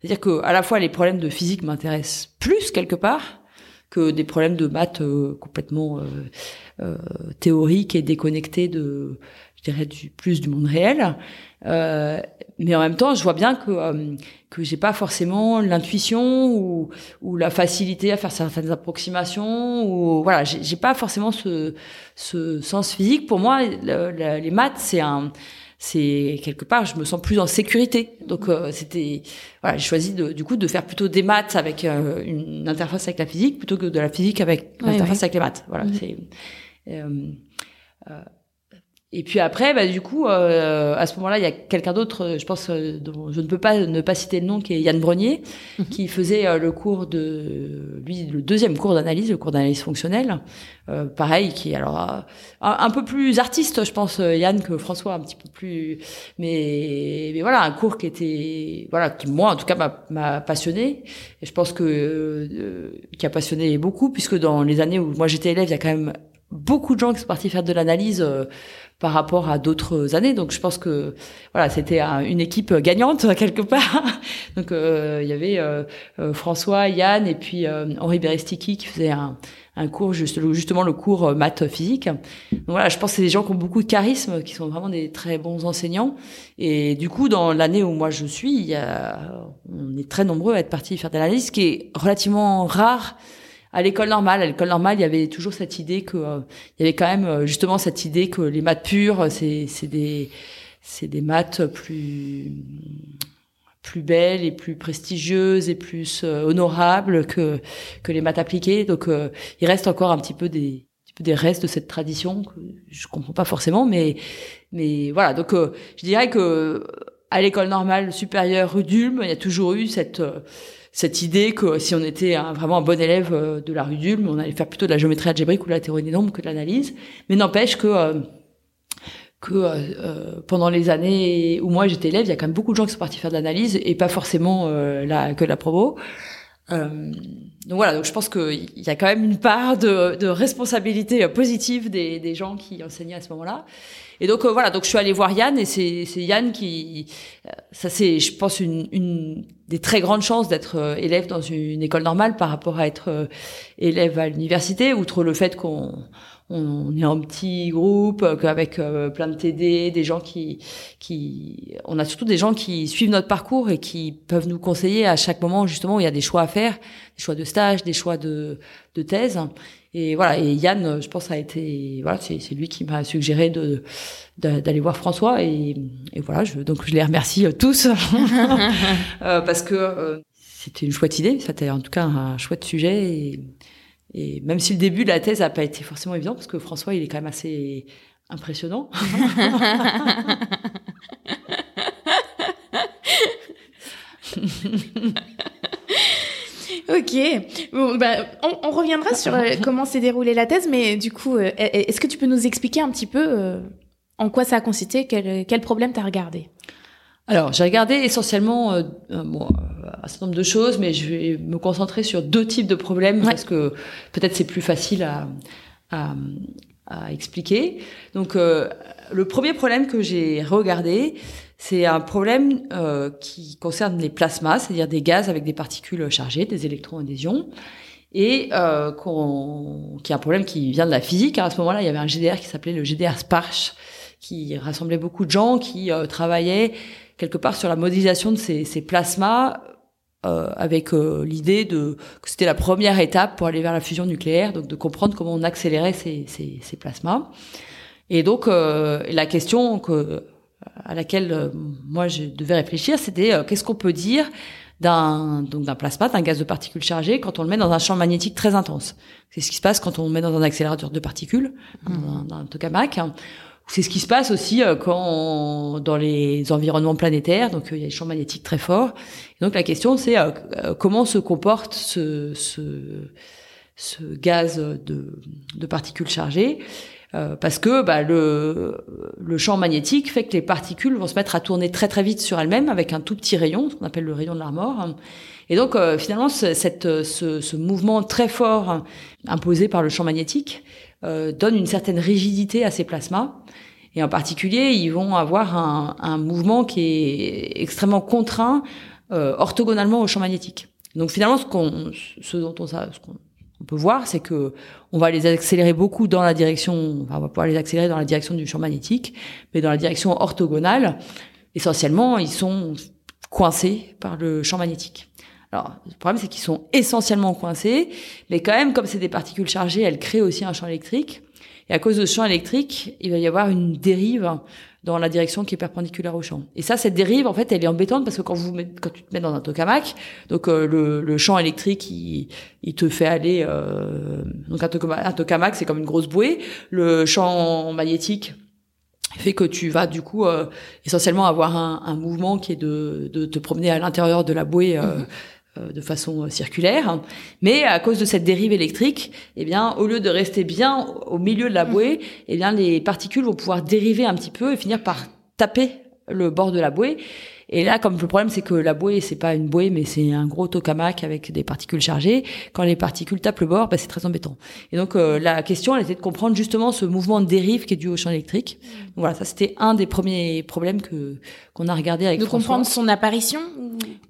C'est-à-dire que à la fois les problèmes de physique m'intéressent plus quelque part que des problèmes de maths euh, complètement euh, euh, théoriques et déconnectés de, je dirais, du plus du monde réel. Euh, mais en même temps, je vois bien que euh, que j'ai pas forcément l'intuition ou ou la facilité à faire certaines approximations ou voilà, j'ai pas forcément ce ce sens physique. Pour moi, les maths, c'est un c'est quelque part je me sens plus en sécurité. Donc euh, c'était voilà j'ai choisi de, du coup de faire plutôt des maths avec euh, une interface avec la physique plutôt que de la physique avec l'interface avec les maths. Voilà mmh. c'est euh, et puis après, bah, du coup, euh, à ce moment-là, il y a quelqu'un d'autre, euh, je pense, euh, dont je ne peux pas ne pas citer le nom, qui est Yann Brenier, mhm. qui faisait le cours de, lui, le deuxième cours d'analyse, le cours d'analyse fonctionnelle. pareil, qui est alors un, peu plus artiste, je pense, Yann, que François, un petit peu plus, mais, mais voilà, un cours qui était, voilà, qui moi, en tout cas, m'a passionné. Et je pense que qui a passionné beaucoup, puisque dans les années où moi j'étais élève, il y a quand même beaucoup de gens qui sont partis faire de l'analyse par rapport à d'autres années. Donc je pense que voilà, c'était une équipe gagnante quelque part. Donc euh, il y avait euh, euh, François, Yann et puis Henri Berestiki qui faisait un, un cours juste, justement le cours maths physique. Donc voilà, je pense que c'est des gens qui ont beaucoup de charisme, qui sont vraiment des très bons enseignants. Et du coup, dans l'année où moi je suis, y a, on est très nombreux à être partis faire de l'analyse, ce qui est relativement rare à l'école normale. À l'école normale, il y avait toujours cette idée que euh, il y avait quand même euh, justement cette idée que les maths pures, c'est c'est des c'est des maths plus plus belles et plus prestigieuses et plus euh, honorables que que les maths appliquées. Donc il reste encore un petit peu des des restes de cette tradition que je comprends pas forcément, mais mais voilà. Donc je dirais que à l'école normale supérieure rue d'Ulm, il y a toujours eu cette cette idée que si on était vraiment un bon élève euh, de la rue d'Ulm, on allait faire plutôt de la géométrie algébrique ou de la théorie des nombres que de l'analyse. Mais n'empêche que euh, que euh, pendant les années où moi j'étais élève, il y a quand même beaucoup de gens qui sont partis faire de l'analyse et pas forcément la, que la promo. Donc voilà, donc je pense qu'il y a quand même une part de, responsabilité positive des, gens qui enseignaient à ce moment-là. Et donc voilà, donc je suis allée voir Yann et c'est Yann qui, ça c'est, je pense une, une des très grandes chances d'être euh, élève dans une école normale par rapport à être euh, élève à l'université, outre le fait qu'on on est en petit groupe euh, avec plein de TD, des gens qui qui on a surtout des gens qui suivent notre parcours et qui peuvent nous conseiller à chaque moment justement où il y a des choix à faire, des choix de stage, des choix de de thèse. Et voilà, et Yann, je pense, a été, voilà, c'est, lui qui m'a suggéré de, d'aller voir François et, voilà, je, donc je les remercie euh, tous. Euh, parce que euh, c'était une chouette idée, c'était en tout cas un chouette sujet et, et même si le début de la thèse a pas été forcément évident parce que François, il est quand même assez impressionnant. Ok. Bon, bah, on, reviendra sur euh, comment s'est déroulée la thèse, mais du coup, euh, est-ce que tu peux nous expliquer un petit peu euh, en quoi ça a consisté, quel, quel problème tu as regardé? Alors, j'ai regardé essentiellement bon, un certain nombre de choses, mais je vais me concentrer sur deux types de problèmes parce que peut-être c'est plus facile à, à, à expliquer. Donc, le premier problème que j'ai regardé, c'est un problème euh, qui concerne les plasmas, c'est-à-dire des gaz avec des particules chargées, des électrons et des ions, et euh, qui est un problème qui vient de la physique. À ce moment-là, il y avait un GDR qui s'appelait le GDR Sparch, qui rassemblait beaucoup de gens qui euh, travaillaient quelque part sur la modélisation de ces, ces plasmas euh, avec euh, l'idée de que c'était la première étape pour aller vers la fusion nucléaire, donc de comprendre comment on accélérait ces, ces, ces plasmas. Et donc euh, la question que, à laquelle moi je devais réfléchir, c'était qu'est-ce qu'on peut dire d'un donc d'un plasma, d'un gaz de particules chargées, quand on le met dans un champ magnétique très intense? C'est ce qui se passe quand on le met dans un accélérateur de particules, mmh. dans un, tokamak. C'est ce qui se passe aussi euh, quand dans les environnements planétaires, donc euh, il y a des champs magnétiques très forts. Donc la question c'est euh, comment se comporte ce, ce, ce gaz de, de, particules chargées parce que bah, le, le champ magnétique fait que les particules vont se mettre à tourner très très vite sur elles-mêmes avec un tout petit rayon, ce qu'on appelle le rayon de l'armor. Et donc finalement, cette, ce, ce, mouvement très fort imposé par le champ magnétique euh, donne une certaine rigidité à ces plasmas. Et en particulier, ils vont avoir un, un mouvement qui est extrêmement contraint euh, orthogonalement au champ magnétique. Donc finalement, ce, qu'on, ce dont on, ce qu'on on peut voir, c'est que on va les accélérer beaucoup dans la direction, enfin, on va pouvoir les accélérer dans la direction du champ magnétique, mais dans la direction orthogonale, essentiellement, ils sont coincés par le champ magnétique. Alors, le problème, c'est qu'ils sont essentiellement coincés, mais quand même, comme c'est des particules chargées, elles créent aussi un champ électrique. Et à cause de ce champ électrique, il va y avoir une dérive dans la direction qui est perpendiculaire au champ. Et ça, cette dérive, en fait, elle est embêtante parce que quand vous quand tu te mets dans un tokamak, donc euh, le, le, champ électrique, il, il, te fait aller. Euh, donc un tokamak, c'est comme une grosse bouée. Le champ magnétique fait que tu vas du coup euh, essentiellement avoir un, un, mouvement qui est de, de te promener à l'intérieur de la bouée. Euh, de façon euh, circulaire, mais à cause de cette dérive électrique, eh bien, au lieu de rester bien au milieu de la bouée, mhm. eh bien, les particules vont pouvoir dériver un petit peu et finir par taper le bord de la bouée. Et là, comme le problème, c'est que la bouée, c'est pas une bouée, mais c'est un gros tokamak avec des particules chargées. Quand les particules tapent le bord, bah, c'est très embêtant. Et donc, euh, la question, elle était de comprendre justement ce mouvement de dérive qui est dû au champ électrique. Donc, voilà, ça, c'était un des premiers problèmes que qu'on a regardé avec De comprendre son apparition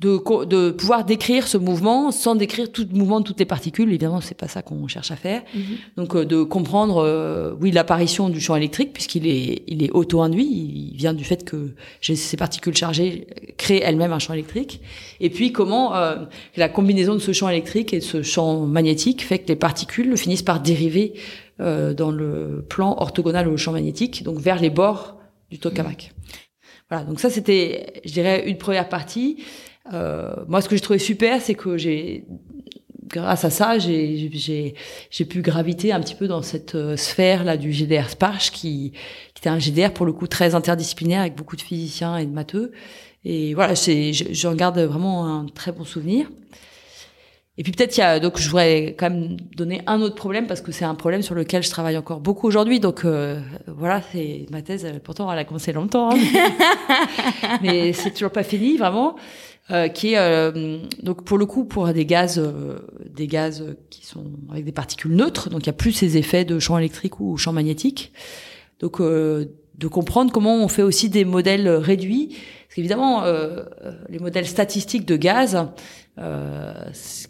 de, de pouvoir décrire ce mouvement sans décrire tout le mouvement de toutes les particules. Évidemment, c'est pas ça qu'on cherche à faire. Mhm. Donc, euh, de comprendre, euh, oui, l'apparition du champ électrique, puisqu'il est, il est auto-induit. Il vient du fait que ces particules chargées créer elle-même un champ électrique. Et puis comment euh, la combinaison de ce champ électrique et de ce champ magnétique fait que les particules finissent par dériver euh, dans le plan orthogonal au champ magnétique, donc vers les bords du tokamak. Voilà, donc ça c'était, je dirais, une première partie. Euh, moi, ce que j'ai trouvé super, c'est que j'ai grâce à ça, j'ai j'ai pu graviter un petit peu dans cette sphère là du GDR Sparch qui, qui était un GDR pour le coup très interdisciplinaire avec beaucoup de physiciens et de matheux et voilà, c'est, j'en garde vraiment un très bon souvenir. Et puis peut-être il y a donc je voudrais quand même donner un autre problème parce que c'est un problème sur lequel je travaille encore beaucoup aujourd'hui. Donc euh, voilà, c'est ma thèse. Pourtant elle a commencé longtemps, hein, mais, c'est toujours pas fini vraiment. Euh, qui est euh, donc pour le coup pour des gaz, euh, des gaz qui sont avec des particules neutres. Donc il y a plus ces effets de champ électrique ou champ magnétique. Donc de comprendre comment on fait aussi des modèles réduits. Parce qu'évidemment, euh, euh, les modèles statistiques de gaz, euh,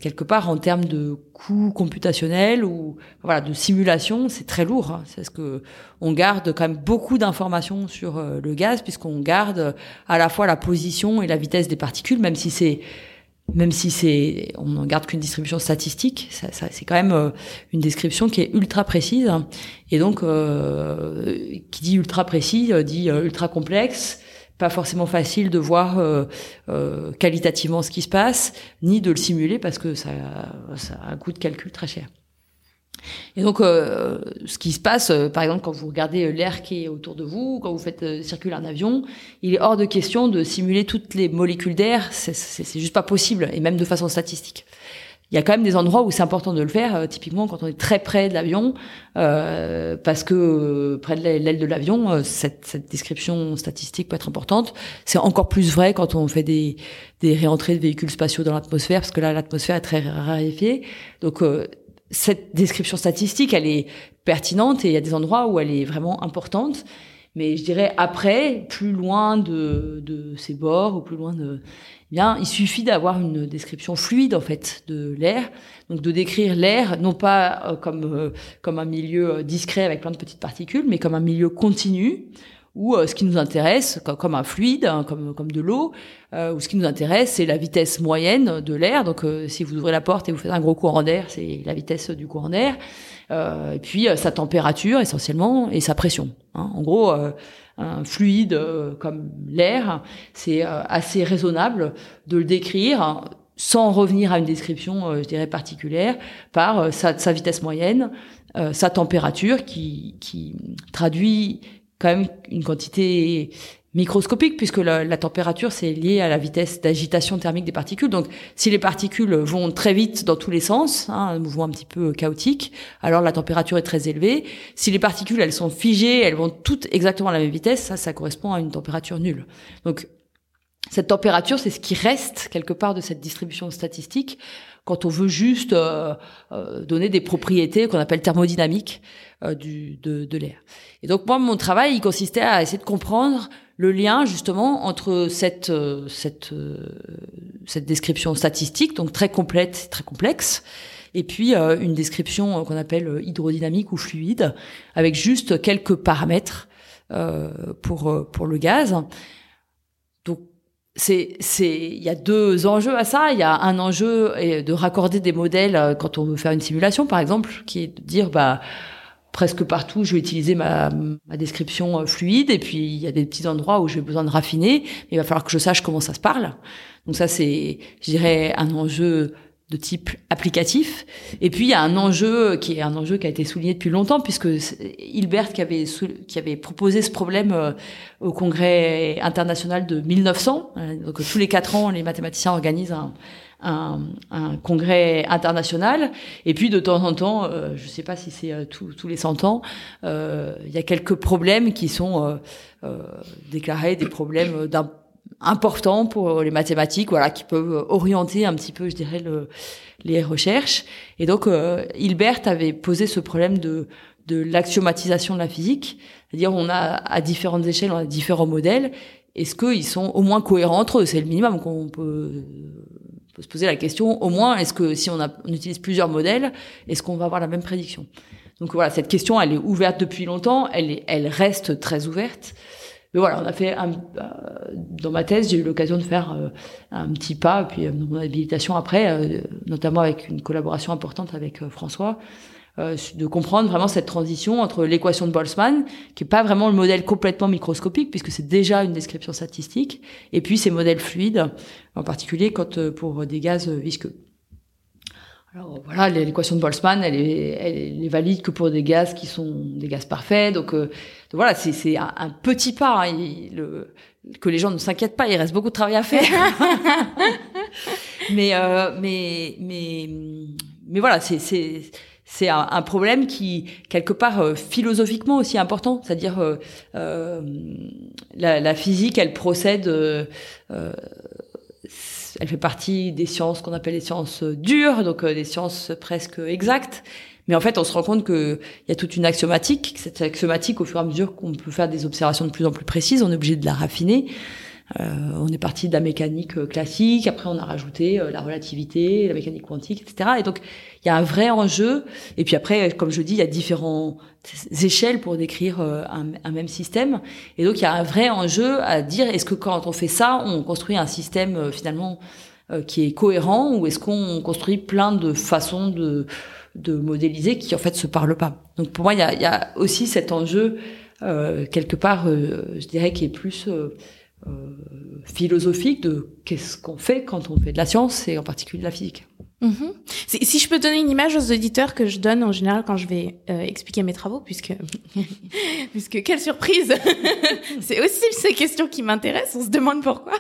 quelque part en termes de coûts computationnels ou voilà de simulation, c'est très lourd. Hein. C'est ce que on garde quand même beaucoup d'informations sur euh, le gaz puisqu'on garde à la fois la position et la vitesse des particules, même si c'est même si c'est, on n'en garde qu'une distribution statistique, ça, ça, c'est quand même euh, une description qui est ultra précise. Et donc, euh, qui dit ultra précis euh, dit ultra complexe, pas forcément facile de voir qualitativement ce qui se passe, ni de le simuler parce que ça, ça a un coût de calcul très cher. Et donc, euh, ce qui se passe, euh, par exemple, quand vous regardez euh, l'air qui est autour de vous, quand vous faites circuler un avion, il est hors de question de simuler toutes les molécules d'air. C'est juste pas possible, et même de façon statistique. Il y a quand même des endroits où c'est important de le faire, typiquement quand on est très près de l'avion, parce que près de l'aile de l'avion, cette, cette, description statistique peut être importante. C'est encore plus vrai quand on fait des, des réentrées de véhicules spatiaux dans l'atmosphère, parce que là, l'atmosphère est très raréfiée. Donc, cette description statistique, elle est pertinente et il y a des endroits où elle est vraiment importante. Mais je dirais après, plus loin de, de ces bords ou plus loin de, eh bien, il suffit d'avoir une description fluide en fait de l'air, donc de décrire l'air non pas euh, comme euh, comme un milieu euh, discret avec plein de petites particules, mais comme un milieu continu ou ce qui nous intéresse, comme, un fluide, hein, comme, comme de l'eau, ou ce qui nous intéresse, c'est la vitesse moyenne de l'air. Donc, si vous ouvrez la porte et vous faites un gros courant d'air, c'est la vitesse du courant d'air. et puis, sa température essentiellement et sa pression. Hein. En gros, un fluide comme l'air, c'est assez raisonnable de le décrire sans revenir à une description, euh, je dirais, particulière, par euh, sa, sa, vitesse moyenne, euh, sa température, qui, qui traduit quand même une quantité microscopique puisque la, température c'est lié à la vitesse d'agitation thermique des particules. Donc si les particules vont très vite dans tous les sens, hein, un mouvement un petit peu chaotique, alors la température est très élevée. Si les particules elles sont figées, elles vont toutes exactement à la même vitesse, ça ça correspond à une température nulle. Donc cette température, c'est ce qui reste quelque part de cette distribution statistique quand on veut juste euh, euh, donner des propriétés qu'on appelle thermodynamiques euh, du, de, de l'air. Et donc moi, mon travail, il consistait à essayer de comprendre le lien justement entre cette cette cette description statistique, donc très complète, très complexe, et puis une description qu'on appelle hydrodynamique ou fluide, avec juste quelques paramètres pour pour le gaz c'est c'est il y a deux enjeux à ça. Il y a un enjeu de raccorder des modèles euh, quand on veut faire une simulation par exemple qui est de dire bah presque partout je vais utiliser ma, ma description euh, fluide et puis il y a des petits endroits où j'ai besoin de raffiner mais il va falloir que je sache comment ça se parle. Donc ça c'est je dirais un enjeu de type applicatif. Et puis il y a un enjeu qui est un enjeu qui a été souligné depuis longtemps puisque Hilbert qui avait qui avait proposé ce problème euh, au congrès international de 1900. Euh, donc tous les quatre ans, les mathématiciens organisent un, un, un, congrès international. Et puis de temps en temps, euh, je ne sais pas si c'est tous les 100 ans, il y a quelques problèmes qui sont déclarés des problèmes d'un importants pour les mathématiques, voilà, qui peuvent orienter un petit peu, je dirais, le, les recherches. Et donc, euh, Hilbert avait posé ce problème de, de l'axiomatisation de la physique, c'est-à-dire on a à différentes échelles, on a différents modèles. Est-ce qu'ils sont au moins cohérents entre eux? C'est le minimum qu'on peut, peut, se poser la question. Au moins, est-ce que si on, a, on utilise plusieurs modèles, est-ce qu'on va avoir la même prédiction? Donc voilà, cette question, elle est ouverte depuis longtemps, elle, est, elle reste très ouverte. Mais voilà, on a fait un, euh, dans ma thèse, j'ai eu l'occasion de faire euh, un petit pas, puis euh, dans mon habilitation après, notamment avec une collaboration importante avec François, de comprendre vraiment cette transition entre l'équation de Boltzmann, qui est pas vraiment le modèle complètement microscopique, puisque c'est déjà une description statistique, et puis ces modèles fluides, en particulier quand pour des gaz visqueux. Alors voilà, l'équation de Boltzmann, elle est, elle est valide que pour des gaz qui sont des gaz parfaits. Donc, euh, voilà, c'est un, petit pas. Hein, le, que les gens ne s'inquiètent pas, il reste beaucoup de travail à faire. mais, euh, mais, mais, voilà, c'est un, problème qui quelque part euh, philosophiquement aussi important, c'est-à-dire euh, euh, la, la, physique, elle procède elle fait partie des sciences qu'on appelle les sciences dures, donc des sciences presque exactes. Mais en fait, on se rend compte qu'il y a toute une axiomatique. Cette axiomatique, au fur et à mesure qu'on peut faire des observations de plus en plus précises, on est obligé de la raffiner. Euh, on est parti de la mécanique euh, classique, après on a rajouté euh, la relativité, la mécanique quantique, etc. Et donc il y a un vrai enjeu. Et puis après, comme je dis, il y a différentes échelles pour décrire un, un, même système. Et donc il y a un vrai enjeu à dire est-ce que quand on fait ça, on construit un système finalement qui est cohérent ou est-ce qu'on construit plein de façons de, de modéliser qui en fait se parlent pas. Donc pour moi, il y a, y a aussi cet enjeu quelque part, je dirais, qui est plus euh, philosophique de qu'est-ce qu'on fait quand on fait de la science et en particulier de la physique. Mhm. Si, si, je peux donner une image aux auditeurs que je donne en général quand je vais euh, expliquer mes travaux, puisque puisque quelle surprise, c'est aussi ces questions qui m'intéressent. On se demande pourquoi.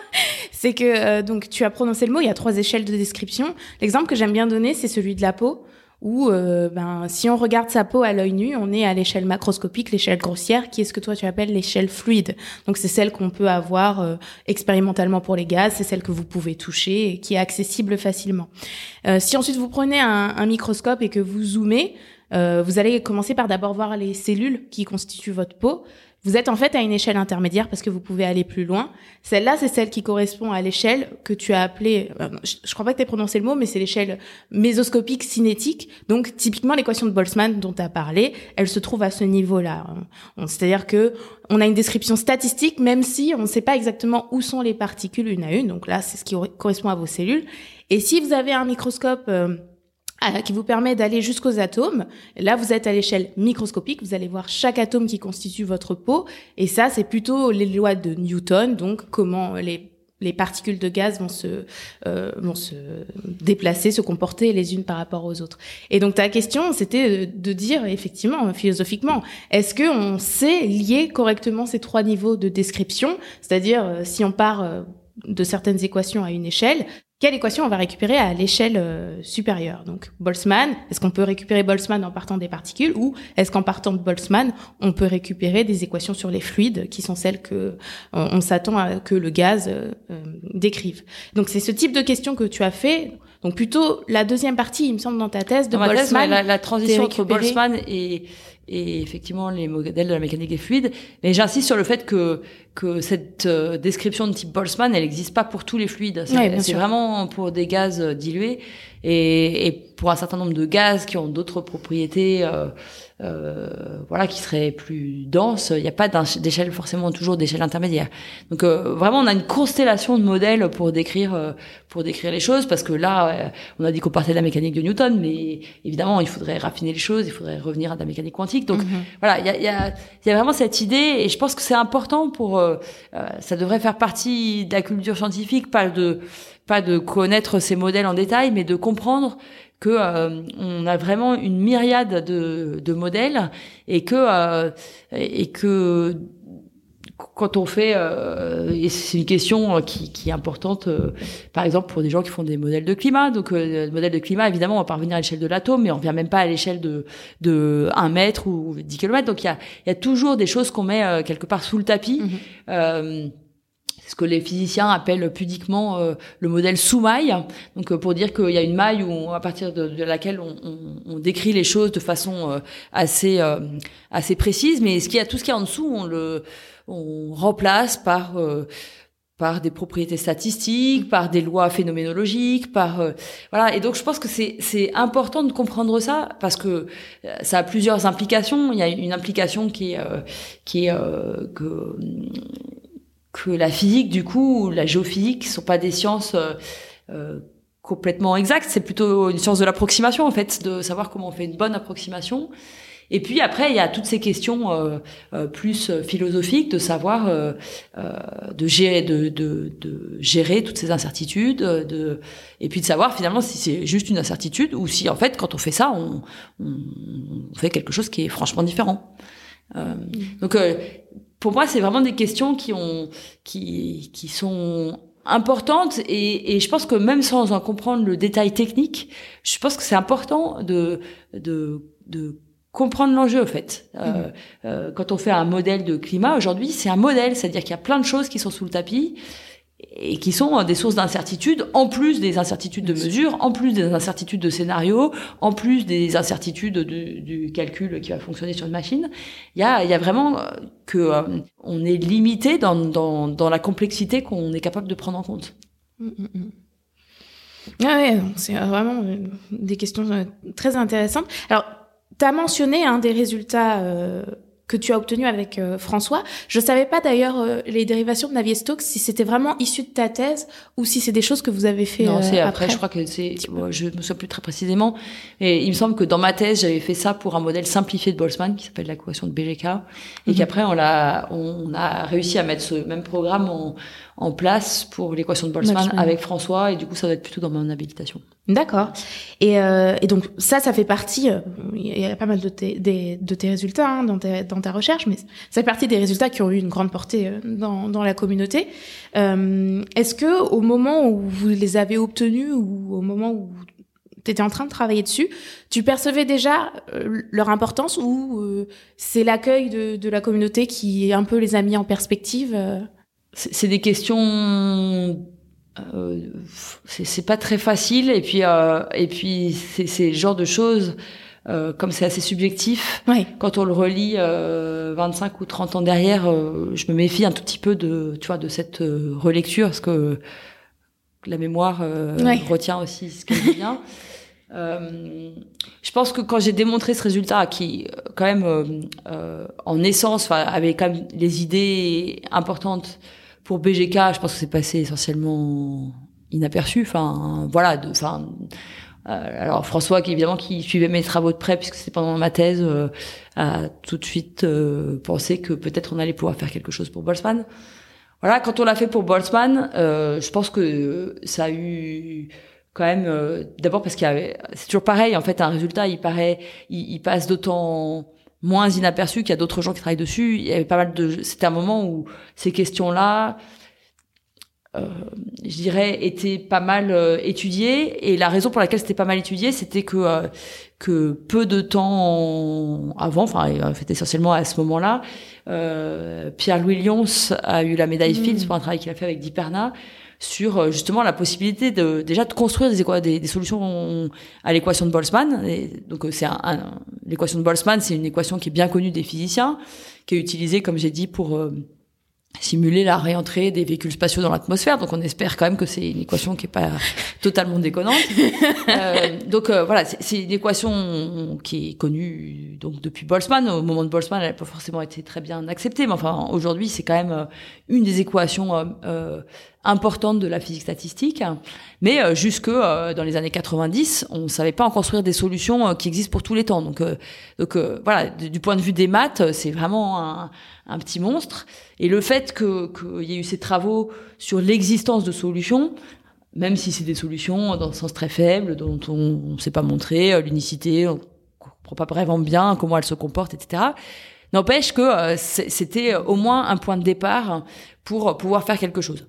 C'est que euh, donc tu as prononcé le mot. Il y a trois échelles de description. L'exemple que j'aime bien donner, c'est celui de la peau où euh, ben, si on regarde sa peau à l'œil nu, on est à l'échelle macroscopique, l'échelle grossière, qui est ce que toi tu appelles l'échelle fluide. Donc c'est celle qu'on peut avoir euh, expérimentalement pour les gaz, c'est celle que vous pouvez toucher et qui est accessible facilement. Euh, si ensuite vous prenez un, un, microscope et que vous zoomez, vous allez commencer par d'abord voir les cellules qui constituent votre peau Vous êtes en fait à une échelle intermédiaire parce que vous pouvez aller plus loin. Celle-là, c'est celle qui correspond à l'échelle que tu as appelée, euh, je, je crois pas que tu aies prononcé le mot, mais c'est l'échelle mésoscopique cinétique. Donc, typiquement, l'équation de Boltzmann dont tu as parlé, elle se trouve à ce niveau-là. C'est-à-dire que on a une description statistique, même si on ne sait pas exactement où sont les particules une à une. Donc là, c'est ce qui correspond à vos cellules. Et si vous avez un microscope euh, qui vous permet d'aller jusqu'aux atomes. Là, vous êtes à l'échelle microscopique, vous allez voir chaque atome qui constitue votre peau, et ça, c'est plutôt les lois de Newton, donc comment les les particules de gaz vont se euh, vont se déplacer, se comporter les unes par rapport aux autres. Et donc ta question, c'était de dire effectivement philosophiquement, est-ce que on sait lier correctement ces trois niveaux de description, c'est-à-dire euh, si on part de certaines équations à une échelle, quelle équation on va récupérer à l'échelle euh, supérieure? Donc Boltzmann, est-ce qu'on peut récupérer Boltzmann en partant des particules ou est-ce qu'en partant de Boltzmann, on peut récupérer des équations sur les fluides qui sont celles que euh, on s'attend à que le gaz euh, décrive? Donc c'est ce type de question que tu as fait. Donc plutôt la deuxième partie, il me semble dans ta thèse de Boltzmann. la, la, transition entre Boltzmann et et effectivement les modèles de la mécanique des fluides. Mais j'insiste sur le fait que que cette euh, description de type Boltzmann, elle n'existe pas pour tous les fluides. C'est vraiment pour des gaz euh, dilués et, et, pour un certain nombre de gaz qui ont d'autres propriétés. Euh, euh, voilà, qui serait plus dense. Il n'y a pas d'échelle forcément toujours d'échelle intermédiaire. Donc euh, vraiment, on a une constellation de modèles pour décrire euh, pour décrire les choses, parce que là, on a dit qu'on partait de la mécanique de Newton, mais évidemment, il faudrait raffiner les choses, il faudrait revenir à de la mécanique quantique. Donc mhm. voilà, il y a, y, a, y a, vraiment cette idée, et je pense que c'est important pour ça devrait faire partie de la culture scientifique, pas de pas de connaître ces modèles en détail, mais de comprendre que euh, on a vraiment une myriade de, de modèles et que euh, et que quand on fait, euh, et c'est une question qui, qui est importante, par exemple pour des gens qui font des modèles de climat. Donc, le modèle de climat, évidemment, on va pas revenir à l'échelle de l'atome, mais on vient même pas à l'échelle de de 1 mètre ou 10 km. Donc, il y a, il y a toujours des choses qu'on met quelque part sous le tapis. Ce que les physiciens appellent pudiquement euh, le modèle sous-maille. Donc euh, pour dire qu'il y a une maille où à partir de, laquelle on, on, on, décrit les choses de façon euh, assez assez précise, mais ce qui a tout ce qui est en dessous, on le on remplace par par des propriétés statistiques, par des lois phénoménologiques, par voilà. Et donc je pense que c'est c'est important de comprendre ça parce que ça a plusieurs implications. Il y a une implication qui est qui est que que la physique, du coup, la géophysique, sont pas des sciences euh, euh, complètement exactes. C'est plutôt une science de l'approximation, en fait, de savoir comment on fait une bonne approximation. Et puis après, il y a toutes ces questions euh, euh plus philosophiques de savoir euh, de gérer, de, de, de, gérer toutes ces incertitudes, de, et puis de savoir finalement si c'est juste une incertitude ou si en fait, quand on fait ça, on, on fait quelque chose qui est franchement différent. Euh, donc pour moi, c'est vraiment des questions qui ont, qui, qui sont importantes et, et, je pense que même sans en comprendre le détail technique, je pense que c'est important de, de, de comprendre l'enjeu en fait. Euh, mmh. euh, quand on fait un modèle de climat aujourd'hui, c'est un modèle, c'est-à-dire qu'il y a plein de choses qui sont sous le tapis et qui sont des sources d'incertitude, en plus des incertitudes de mesure, en plus des incertitudes de scénario, en plus des incertitudes du calcul qui va fonctionner sur une machine. Il y a, il y a vraiment euh, que euh, on est limité dans, dans, dans la complexité qu'on est capable de prendre en compte. Mm, mm, mm. Ah ouais, c'est vraiment des questions euh, très intéressantes. Alors, tu as mentionné un des résultats que tu as obtenu avec euh, François. Je savais pas d'ailleurs euh, les dérivations de Navier-Stokes si c'était vraiment issu de ta thèse ou si c'est des choses que vous avez fait Non, c'est euh, après, Je crois que c'est. je me souviens plus très précisément, et il me semble que dans ma thèse j'avais fait ça pour un modèle simplifié de Boltzmann qui s'appelle l'équation de BGK, et mhm. qu'après on l'a, on a réussi à mettre ce même programme en, en place pour l'équation de Boltzmann avec François, et du coup ça doit être plutôt dans mon habilitation. D'accord. Et, euh, et, donc ça, ça fait partie. Euh, il y a pas mal de tes, de tes résultats hein, dans, dans, ta recherche, mais ça fait partie des résultats qui ont eu une grande portée euh, dans, dans la communauté. Euh, Est-ce que au moment où vous les avez obtenus ou au moment où tu étais en train de travailler dessus, tu percevais déjà euh, leur importance ou c'est l'accueil de, de, la communauté qui un peu les a mis en perspective C'est des questions euh, c'est pas très facile et puis euh, et puis c'est le genre de choses euh, comme c'est assez subjectif, Ouais. quand on le relit euh, 25 ou 30 ans derrière, euh, je me méfie un tout petit peu de, tu vois, de cette euh, relecture, parce que la mémoire euh, Ouais. retient aussi ce qu'elle bien. Euh, je pense que quand j'ai démontré ce résultat, qui euh, quand même euh, euh, en essence avait quand même les idées importantes pour BGK, je pense que c'est passé essentiellement inaperçu. Enfin, voilà. de- Enfin, euh, alors François, qui évidemment qui suivait mes travaux de près puisque c'était pendant ma thèse, euh, a tout de suite euh, pensé que peut-être on allait pouvoir faire quelque chose pour Boltzmann. Voilà, quand on l'a fait pour Boltzmann, euh, je pense que ça a eu quand même euh, d'abord parce qu'il y avait c'est toujours pareil en fait un résultat il paraît il, il passe d'autant moins inaperçu qu'il y a d'autres gens qui travaillent dessus. Il y avait pas mal de c'était un moment où ces questions là euh, je dirais étaient pas mal euh, étudiées. Et la raison pour laquelle c'était pas mal étudié c'était que euh, que peu de temps avant enfin essentiellement à ce moment-là euh, Pierre-Louis Lyons a eu la médaille Mm. Fields pour un travail qu'il a fait avec Diperna sur euh, justement la possibilité de déjà de construire des, des, des solutions à l'équation de Boltzmann. Et donc euh, c'est un, un- l'équation de Boltzmann, c'est une équation qui est bien connue des physiciens, qui est utilisée, comme j'ai dit, pour euh, simuler la réentrée des véhicules spatiaux dans l'atmosphère. Donc on espère quand même que c'est une équation qui est pas totalement déconnante. Euh, donc euh, voilà, c'est, une équation qui est connue donc depuis Boltzmann. Au moment de Boltzmann, elle n'a pas forcément été très bien acceptée, mais enfin aujourd'hui c'est quand même une des équations importantes de la physique statistique. Mais euh, jusque euh, dans les années 90, on savait pas en construire des solutions euh, qui existent pour tous les temps. Donc, donc voilà, du, point de vue des maths, c'est vraiment un, petit monstre. Et le fait qu'il y ait eu ces travaux sur l'existence de solutions, même si c'est des solutions dans le sens très faible, dont on ne sait pas montrer l'unicité, on comprend pas vraiment bien comment elles se comportent, etc. N'empêche que c'était au moins un point de départ pour pouvoir faire quelque chose.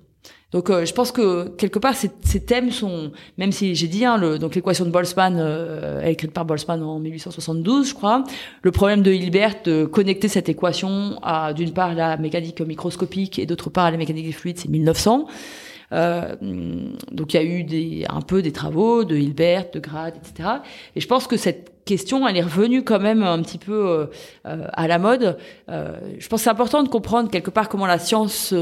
Donc euh, je pense que quelque part ces, ces thèmes sont, même si j'ai dit, hein, le, donc l'équation de Boltzmann, euh, écrite par Boltzmann en 1872, je crois. Le problème de Hilbert de connecter cette équation à d'une part la mécanique microscopique et d'autre part la mécanique des fluides, c'est 1900. Euh, donc il y a eu des, un peu des travaux de Hilbert, de Grad, etc. Et je pense que cette question, elle est revenue quand même un petit peu euh, euh, à la mode. Euh, je pense que c'est important de comprendre quelque part comment la science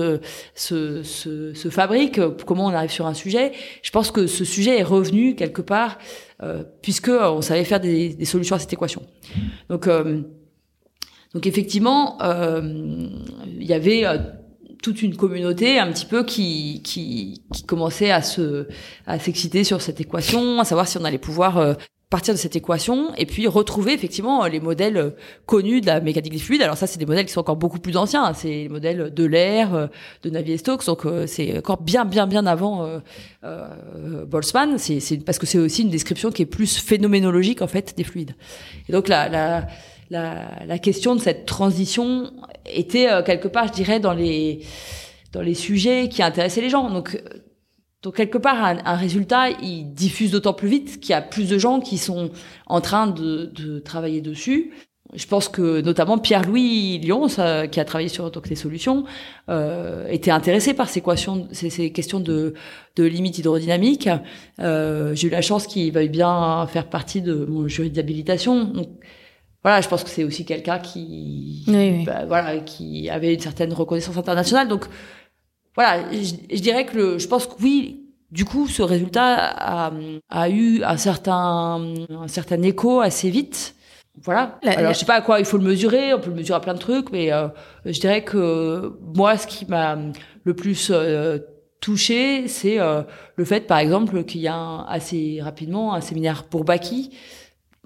se, fabrique, comment on arrive sur un sujet. Je pense que ce sujet est revenu quelque part puisque on savait faire des, solutions à cette équation. Donc, donc effectivement, il y avait toute une communauté un petit peu qui qui, qui commençait à se à s'exciter sur cette équation, à savoir si on allait pouvoir partir de cette équation et puis retrouver effectivement les modèles euh, connus de la mécanique des fluides. Alors ça, c'est des modèles qui sont encore beaucoup plus anciens. hein. C'est les modèles de l'air, euh, de Navier-Stokes. Donc euh, c'est encore bien, bien, bien avant Boltzmann. C'est parce que c'est aussi une description qui est plus phénoménologique en fait des fluides. Et donc la la la, la question de cette transition était quelque part, je dirais, dans les dans les sujets qui intéressaient les gens. Donc donc quelque part, un, un résultat, il diffuse d'autant plus vite qu'il y a plus de gens qui sont en train de, de travailler dessus. Je pense que notamment Pierre-Louis Lyons, euh, qui a travaillé sur donc, les solutions, euh, était intéressé par ces, équations, ces, ces questions de, de limites hydrodynamiques. Euh, J'ai eu la chance qu'il veuille bien faire partie de mon jury d'habilitation. Donc, voilà, je pense que c'est aussi quelqu'un qui, Oui, oui. bah, voilà, qui avait une certaine reconnaissance internationale. Donc, voilà, je, je dirais que le, je pense que oui, du coup, ce résultat a, a eu un certain, un certain écho assez vite. Voilà. La- Alors, la- je sais pas à quoi il faut le mesurer. On peut le mesurer à plein de trucs, mais euh, je dirais que moi, ce qui m'a le plus euh, touché, c'est euh, le fait, par exemple, qu'il y a un- assez rapidement un séminaire Bourbaki.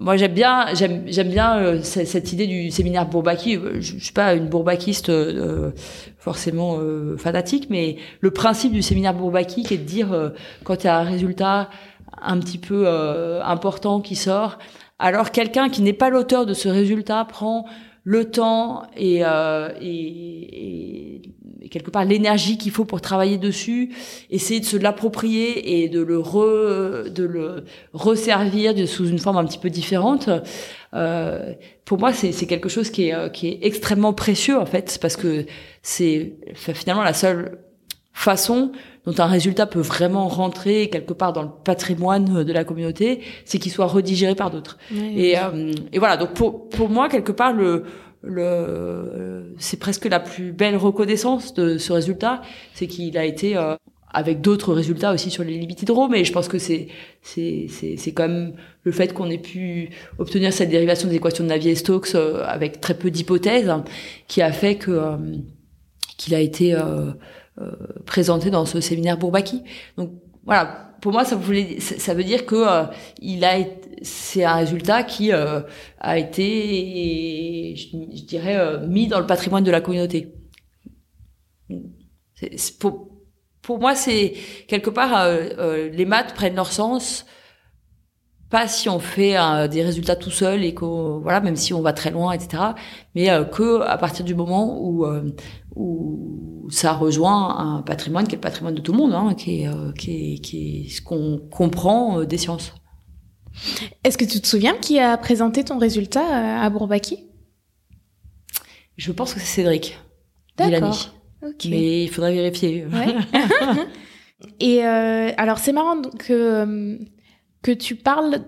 Moi, j'aime bien, j'aime, j'aime bien euh, cette idée du séminaire Bourbaki. Euh, Je, je suis pas une bourbakiste euh, forcément euh, fanatique, mais le principe du séminaire Bourbaki, qui est de dire euh, quand il y a un résultat un petit peu euh, important qui sort, alors quelqu'un qui n'est pas l'auteur de ce résultat prend le temps et, euh, et, et- quelque part l'énergie qu'il faut pour travailler dessus, essayer de se l'approprier et de le re, de le resservir sous une forme un petit peu différente. Euh, pour moi, c'est quelque chose qui est euh, qui est extrêmement précieux en fait, parce que c'est finalement la seule façon dont un résultat peut vraiment rentrer quelque part dans le patrimoine de la communauté, c'est qu'il soit redigéré par d'autres. et, euh, et voilà, donc pour, pour moi, quelque part, le, le, c'est presque la plus belle reconnaissance de ce résultat, c'est qu'il a été euh, avec d'autres résultats aussi sur les limites hydro, mais je pense que c'est c'est quand même le fait qu'on ait pu obtenir cette dérivation des équations de Navier-Stokes euh, avec très peu d'hypothèses qui a fait que euh, qu'il a été euh, présenté dans ce séminaire Bourbaki. Donc voilà, pour moi ça voulait ça veut dire que il a c'est un résultat qui a été je, dirais mis dans le patrimoine de la communauté. Pour pour moi, c'est quelque part euh, euh, les maths prennent leur sens pas si on fait euh, des résultats tout seul et que voilà même si on va très loin etc mais que à partir du moment où où ça rejoint un patrimoine qui est le patrimoine de tout le monde hein, qui est qui est qui est ce qu'on comprend des sciences. Est-ce que tu te souviens qui a présenté ton résultat à Bourbaki? Je pense que c'est Cédric D'accord. Mais il faudrait vérifier. Et euh, alors c'est marrant que euh, que tu parles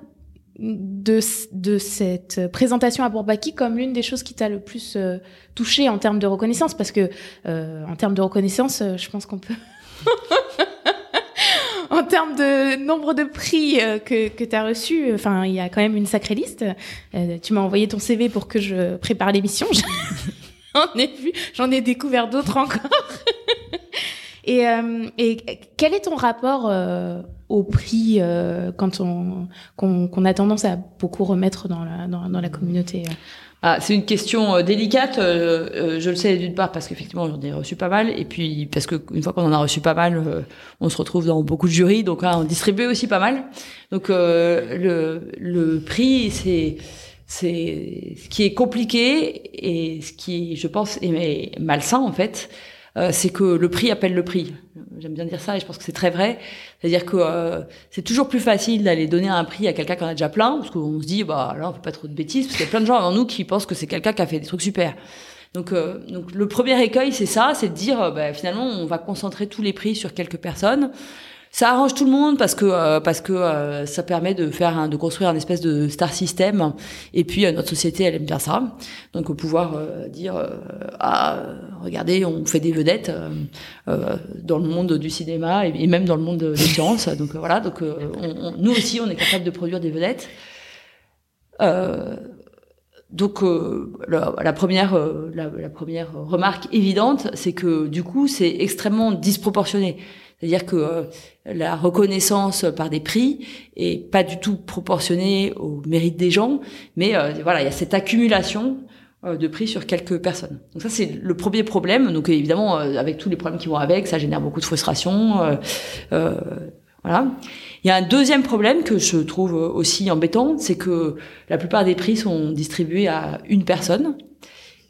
de, de cette présentation à Bourbaki comme l'une des choses qui t'a le plus euh, touché en termes de reconnaissance, parce que en termes de reconnaissance, je pense qu'on peut. en termes de nombre de prix que, que tu as reçus, enfin, il y a quand même une sacrée liste. tu m'as envoyé ton CV pour que je prépare l'émission. j'en ai vu, j'en ai découvert d'autres encore. et, euh, quel est ton rapport euh, au prix euh, quand on qu'on a tendance à beaucoup remettre dans la dans, la communauté ah, c'est une question délicate. je le sais d'une part parce qu'effectivement j'en ai reçu pas mal, et puis parce que une fois qu'on en a reçu pas mal, on se retrouve dans beaucoup de jurys, donc on distribue aussi pas mal. Donc le le prix c'est c'est ce qui est compliqué et ce qui, je pense, est malsain en fait, euh, c'est que le prix appelle le prix. J'aime bien dire ça et je pense que c'est très vrai. C'est-à-dire que euh, c'est toujours plus facile d'aller donner un prix à quelqu'un qui en a déjà plein, parce qu'on se dit bah là on fait pas trop de bêtises, parce qu'il y a plein de gens avant nous qui pensent que c'est quelqu'un qui a fait des trucs super. Donc, euh, donc le premier écueil c'est ça, c'est de dire bah, finalement on va concentrer tous les prix sur quelques personnes. Ça arrange tout le monde parce que euh, parce que euh, ça permet de faire un, de construire un espèce de star system. Et puis euh, notre société, elle aime bien ça. Donc pouvoir dire ah regardez, on fait des vedettes dans le monde du cinéma et, même dans le monde des sciences. Donc voilà, donc on, nous aussi, on est capable de produire des vedettes. Donc la, la, première la, première remarque évidente, c'est que du coup c'est extrêmement disproportionné. C'est-à-dire que euh, la reconnaissance par des prix est pas du tout proportionnée au mérite des gens, mais euh, voilà, il y a cette accumulation euh, de prix sur quelques personnes. Donc ça c'est le premier problème. Donc évidemment avec tous les problèmes qui vont avec, ça génère beaucoup de frustration. voilà. Il y a un deuxième problème que je trouve aussi embêtant, c'est que la plupart des prix sont distribués à une personne.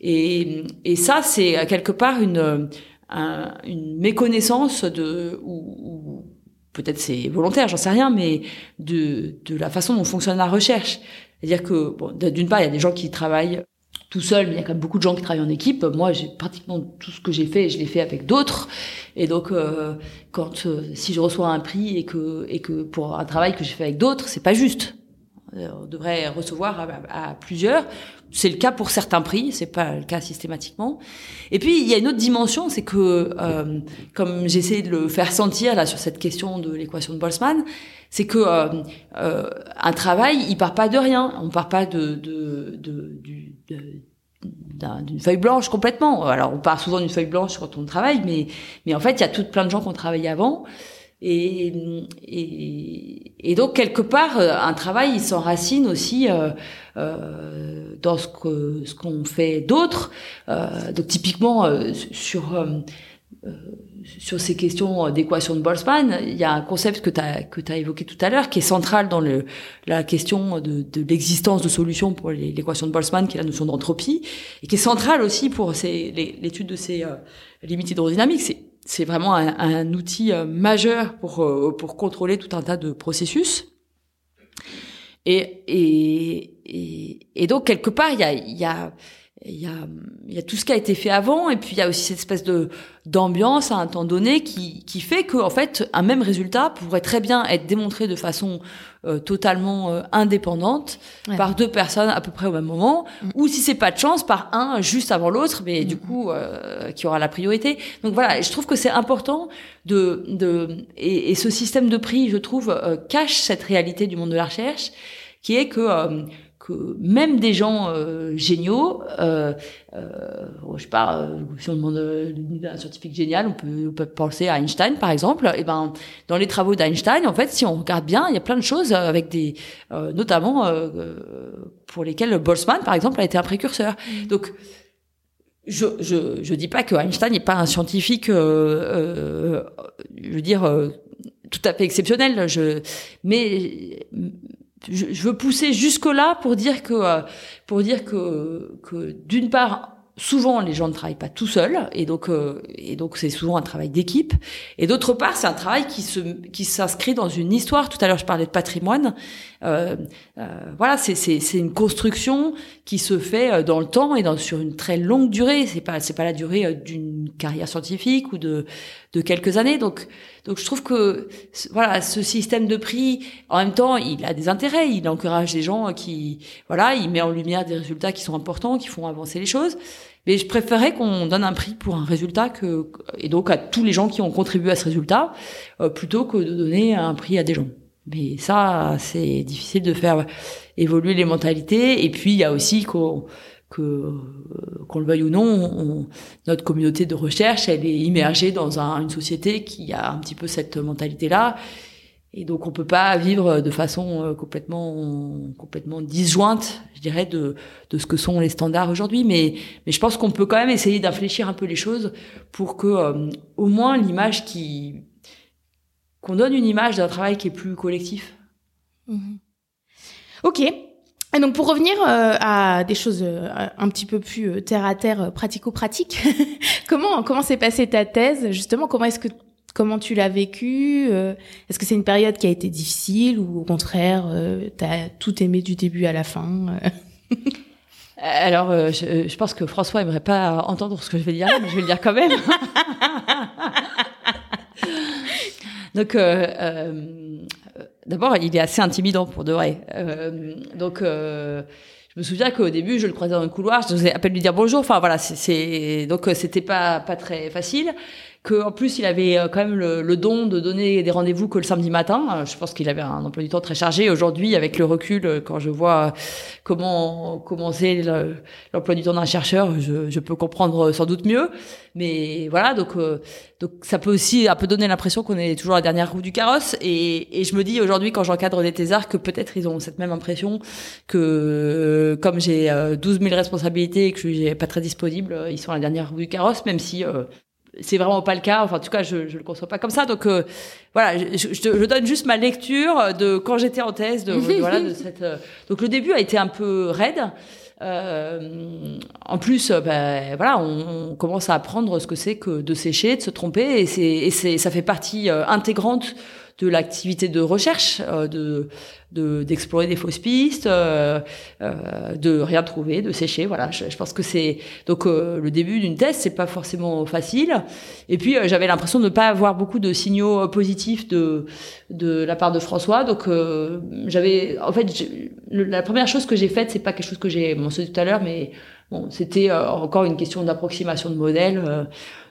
Et, et ça, c'est quelque part une, une méconnaissance de ou, peut-être c'est volontaire, j'en sais rien, mais de, de la façon dont fonctionne la recherche. C'est-à-dire que bon, d'une part, il y a des gens qui travaillent tout seuls, mais il y a quand même beaucoup de gens qui travaillent en équipe. Moi, j'ai pratiquement tout ce que j'ai fait, je l'ai fait avec d'autres. Et donc, euh, quand euh, si je reçois un prix et que et que pour un travail que j'ai fait avec d'autres, c'est pas juste. Euh, on devrait recevoir à, plusieurs. C'est le cas pour certains prix, c'est pas le cas systématiquement. Et puis il y a une autre dimension, c'est que euh, comme j'essaie de le faire sentir là sur cette question de l'équation de Boltzmann, c'est que euh, euh, un travail, il part pas de rien. On part pas de, de, de, d'une feuille blanche complètement. Alors on part souvent d'une feuille blanche quand on travaille, mais mais en fait il y a tout plein de gens qui ont travaillé avant et, et, et, donc quelque part, euh, un travail, il s'enracine aussi euh, euh, dans ce que ce qu'on fait d'autres. Euh, donc typiquement euh, sur euh, sur ces questions d'équation de Boltzmann, il y a un concept que tu as que as évoqué tout à l'heure qui est central dans le la question de, de l'existence de solutions pour l'équation de Boltzmann, qui est la notion d'entropie, et qui est central aussi pour l'étude de ces limites hydrodynamiques. C'est c'est vraiment un, un, outil euh, majeur pour euh, pour contrôler tout un tas de processus. Et et et, donc quelque part il y a il y a il y a, y a tout ce qui a été fait avant, et puis il y a aussi cette espèce de d'ambiance à un temps donné qui, qui fait que en fait un même résultat pourrait très bien être démontré de façon euh, totalement euh, indépendante par deux personnes à peu près au même moment, mm. ou si c'est pas de chance par un juste avant l'autre, mais du mm. coup euh, qui aura la priorité. Donc voilà, je trouve que c'est important de, de et, et, ce système de prix, je trouve, cache cette réalité du monde de la recherche, qui est que que même des gens euh, géniaux, euh, euh, je sais pas, euh, si on demande un scientifique génial, on peut, on peut, penser à Einstein par exemple. Et ben dans les travaux d'Einstein, en fait, si on regarde bien, il y a plein de choses avec des, notamment pour lesquelles Boltzmann par exemple a été un précurseur. Mm. Donc je, je je dis pas que Einstein n'est pas un scientifique, je veux dire tout à fait exceptionnel. Je mais je, je veux pousser jusque là pour dire que euh, pour dire que que d'une part souvent les gens ne travaillent pas tout seuls et donc euh, et donc c'est souvent un travail d'équipe. Et d'autre part c'est un travail qui se qui s'inscrit dans une histoire. Tout à l'heure je parlais de patrimoine. Euh, euh, voilà c'est c'est c'est une construction qui se fait euh, dans le temps et dans sur une très longue durée. C'est pas c'est pas la durée d'une carrière scientifique ou de de quelques années. Donc donc je trouve que voilà ce système de prix en même temps il a des intérêts il encourage les gens qui voilà il met en lumière des résultats qui sont importants qui font avancer les choses mais je préférais qu'on donne un prix pour un résultat que et donc à tous les gens qui ont contribué à ce résultat euh, plutôt que de donner un prix à des gens. Mais ça, c'est difficile de faire évoluer les mentalités. Et puis il y a aussi qu'on que qu'on le veuille ou non, notre communauté de recherche, elle est immergée dans un, une société qui a un petit peu cette mentalité-là et donc on peut pas vivre de façon euh, complètement complètement disjointe, je dirais, de, de ce que sont les standards aujourd'hui. Mais mais je pense qu'on peut quand même essayer d'infléchir un peu les choses pour que euh, au moins l'image qui qu'on donne une image d'un travail qui est plus collectif. Mhm. Ok. Et donc pour revenir euh, à des choses un petit peu plus terre à terre, pratico-pratiques, comment comment s'est passée ta thèse? Justement Comment est-ce que Comment tu l'as vécu euh, Est-ce que c'est une période qui a été difficile ou au contraire, euh, tu as tout aimé du début à la fin euh? Alors, je, je, pense que François aimerait pas entendre ce que je vais dire, mais je vais le dire quand même. donc, d'abord, il est assez intimidant pour de vrai. donc, je me souviens qu'au début, je le croisais dans le couloir, je faisais à peine lui dire bonjour. Enfin voilà, c'est donc c'était pas pas très facile que en plus il avait euh, quand même le, don de donner des rendez-vous que le samedi matin. Euh, je pense qu'il avait un emploi du temps très chargé. Aujourd'hui, avec le recul, euh, quand je vois comment commencer l'emploi du temps d'un chercheur, je, je, peux comprendre sans doute mieux. Mais voilà, donc donc ça peut aussi un peu donner l'impression qu'on est toujours à la dernière roue du carrosse. Et, et je me dis aujourd'hui, quand j'encadre des thésards, que peut-être ils ont cette même impression que comme j'ai 12 000 responsabilités et que je suis pas très disponible, ils sont à la dernière roue du carrosse, même si c'est vraiment pas le cas. Enfin, en tout cas, je, je le conçois pas comme ça. Donc, euh, voilà, je, je, je, donne juste ma lecture de quand j'étais en thèse. De, voilà, de cette. Euh, donc, le début a été un peu raide. Euh, en plus, euh, ben, voilà, on, on, commence à apprendre ce que c'est que de sécher, de se tromper, et c'est, et c'est, ça fait partie intégrante de l'activité de recherche, euh, de d'explorer des fausses pistes, euh, euh, de rien trouver, de sécher. Voilà, je, pense que c'est donc le début d'une thèse, c'est pas forcément facile. Et puis j'avais l'impression de ne pas avoir beaucoup de signaux positifs de de la part de François. Donc j'avais, en fait, la première chose que j'ai faite, c'est pas quelque chose que j'ai mentionné tout à l'heure, mais bon, c'était encore une question d'approximation de modèle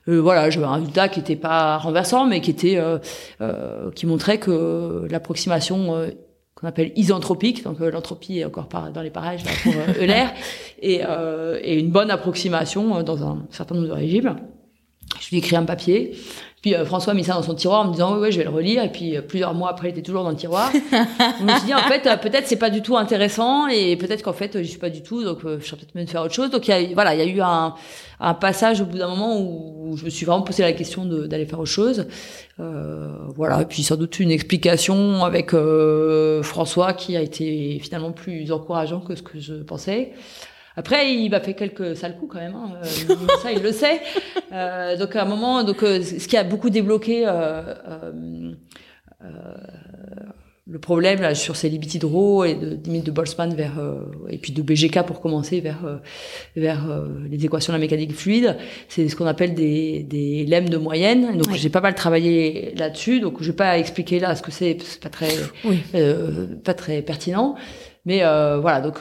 euh, voilà, j'avais un résultat qui n'était pas renversant, mais qui était euh, euh, qui montrait que l'approximation qu'on appelle isentropique, donc l'entropie est encore pas dans les parages là, pour Euler, et, et, une bonne approximation dans un certain nombre de régimes. Je lui ai écrit un papier puis euh, François a mis ça dans son tiroir en me disant oui, ouais, je vais le relire. Et puis euh, plusieurs mois après, il était toujours dans le tiroir. je me suis dit en fait euh, peut-être c'est pas du tout intéressant et peut-être qu'en fait je suis pas du tout. Donc je serais peut-être mieux de faire autre chose. Donc y a, voilà, il y a eu un, un passage au bout d'un moment où, je me suis vraiment posé la question d'aller faire autre chose. voilà. Et puis sans doute une explication avec François qui a été finalement plus encourageant que ce que je pensais. Après, il m'a fait quelques sales coups quand même. Hein. Euh, ça, il le sait. Euh, donc à un moment, donc euh, ce qui a beaucoup débloqué le problème là sur ces libitidro et de limite de Boltzmann vers euh, et puis de BGK pour commencer vers euh, vers euh, les équations de la mécanique fluide, c'est ce qu'on appelle des des lemmes de moyenne. Donc j'ai pas mal travaillé là-dessus, donc je vais pas expliquer là ce que c'est, c'est pas très pas très pertinent. Mais voilà, donc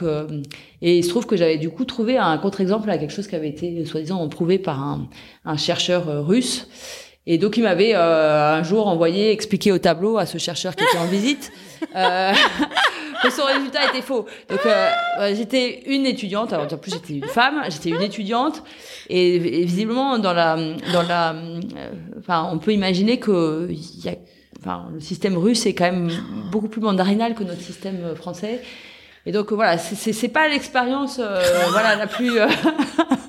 et il se trouve que j'avais du coup trouvé un contre-exemple à quelque chose qui avait été soi-disant prouvé par un, un chercheur russe et donc il m'avait euh, un jour envoyé expliquer au tableau à ce chercheur qui était en visite euh, que son résultat était faux. Donc euh, j'étais une étudiante, alors en plus j'étais une femme, j'étais une étudiante et, visiblement dans la dans la euh, enfin on peut imaginer que il y a enfin le système russe est quand même beaucoup plus mandarinal que notre système français. Et donc voilà, c'est pas l'expérience euh, voilà la plus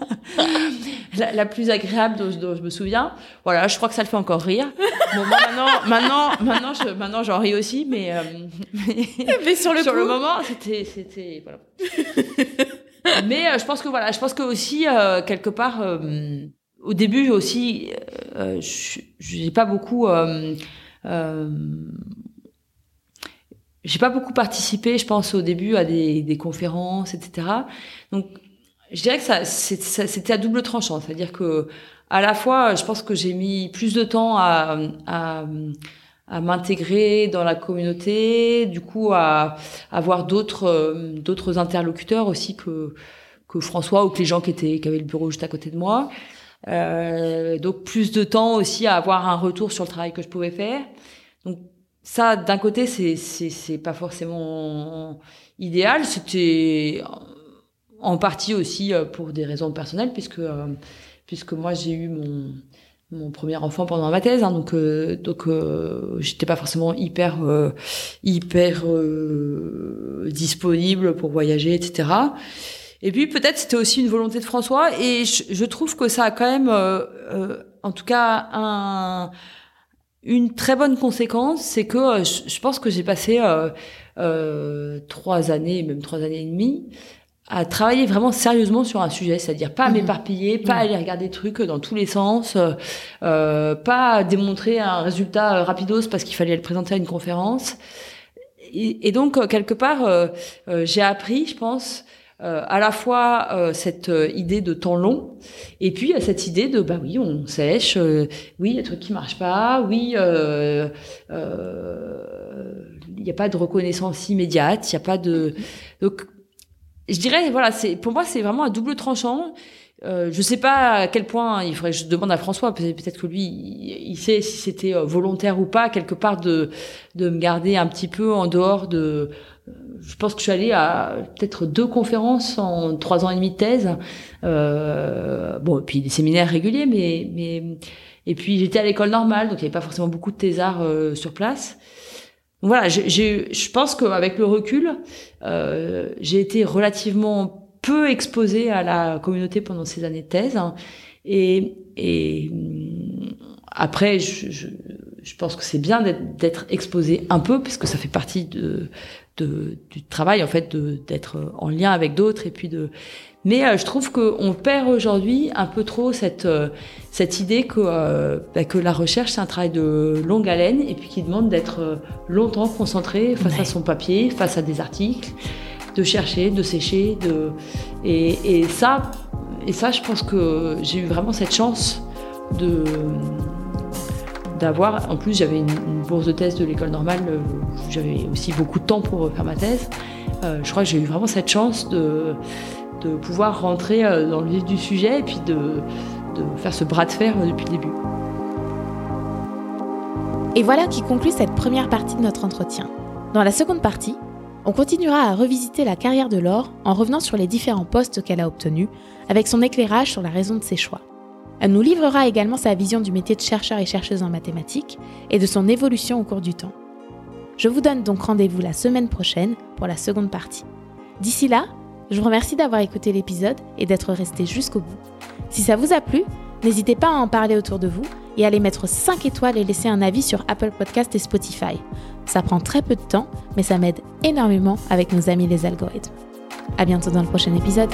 la, plus agréable dont, je me souviens. Voilà, je crois que ça le fait encore rire. Bon, maintenant, maintenant, maintenant, je, maintenant, j'en ris aussi, mais, euh, mais, sur le sur le moment, c'était, c'était, voilà. mais euh, je pense que voilà, je pense que aussi euh, quelque part, au début aussi, j'ai pas beaucoup. J'ai pas beaucoup participé, je pense au début à des, des conférences, etc. Donc je dirais que ça, c'était à double tranchant, c'est-à-dire que à la fois, je pense que j'ai mis plus de temps à, à, à m'intégrer dans la communauté, du coup à, avoir d'autres d'autres interlocuteurs aussi que que François ou que les gens qui étaient qui avaient le bureau juste à côté de moi. Euh, donc plus de temps aussi à avoir un retour sur le travail que je pouvais faire. Donc ça, d'un côté, c'est pas forcément idéal. C'était en partie aussi euh, pour des raisons personnelles, puisque euh, puisque moi j'ai eu mon mon premier enfant pendant ma thèse, hein, donc euh, donc j'étais pas forcément hyper hyper disponible pour voyager, etc. Et puis peut-être c'était aussi une volonté de François, et je, trouve que ça a quand même, en tout cas, un, une très bonne conséquence, c'est que je, pense que j'ai passé trois années, même trois années et demie, à travailler vraiment sérieusement sur un sujet, c'est-à-dire pas à mhm. m'éparpiller, pas aller regarder des trucs dans tous les sens, euh, euh pas démontrer un résultat euh, rapidos parce qu'il fallait le présenter à une conférence. Et, donc euh, quelque part, j'ai appris, je pense, à la fois cette idée de temps long et puis cette idée de bah oui on sèche oui il y a des trucs qui marchent pas oui il n'y a pas de reconnaissance immédiate il n'y a pas de donc je dirais, voilà, c'est pour moi c'est vraiment un double tranchant. Euh, je sais pas à quel point il faudrait que je demande à François, peut-être que lui, il sait si c'était euh, volontaire ou pas quelque part de de me garder un petit peu en dehors de. Euh, je pense que je suis allée à peut-être deux conférences en trois ans et demi de thèse. Euh, bon, et puis des séminaires réguliers, mais mais et puis j'étais à l'école normale, donc il n'y avait pas forcément beaucoup de thésards euh, sur place voilà, je pense qu'avec le recul, j'ai été relativement peu exposée à la communauté pendant ces années de thèse. Hein. et, et après, je, je, je, pense que c'est bien d'être exposé un peu, puisque ça fait partie de, de du travail, en fait, d'être en lien avec d'autres et puis de mais euh, je trouve qu'on perd aujourd'hui un peu trop cette, euh, cette idée que, euh, bah, que la recherche, c'est un travail de longue haleine et puis qui demande d'être longtemps concentré face à son papier, face à des articles, de chercher, de sécher. De... Et, ça, et ça, je pense que j'ai eu vraiment cette chance de d'avoir. En plus, j'avais une, bourse de thèse de l'école normale. J'avais aussi beaucoup de temps pour faire ma thèse. je crois que j'ai eu vraiment cette chance de de pouvoir rentrer euh, dans le vif du sujet et puis de, de faire ce bras de fer euh, depuis le début. Et voilà qui conclut cette première partie de notre entretien. Dans la seconde partie, on continuera à revisiter la carrière de Laure en revenant sur les différents postes qu'elle a obtenus, avec son éclairage sur la raison de ses choix. Elle nous livrera également sa vision du métier de chercheur et chercheuse en mathématiques et de son évolution au cours du temps. Je vous donne donc rendez-vous la semaine prochaine pour la seconde partie. D'ici là, je vous remercie d'avoir écouté l'épisode et d'être resté jusqu'au bout. Si ça vous a plu, n'hésitez pas à en parler autour de vous et à les mettre 5 étoiles et laisser un avis sur Apple Podcast et Spotify. Ça prend très peu de temps, mais ça m'aide énormément avec nos amis les algorithmes. À bientôt dans le prochain épisode.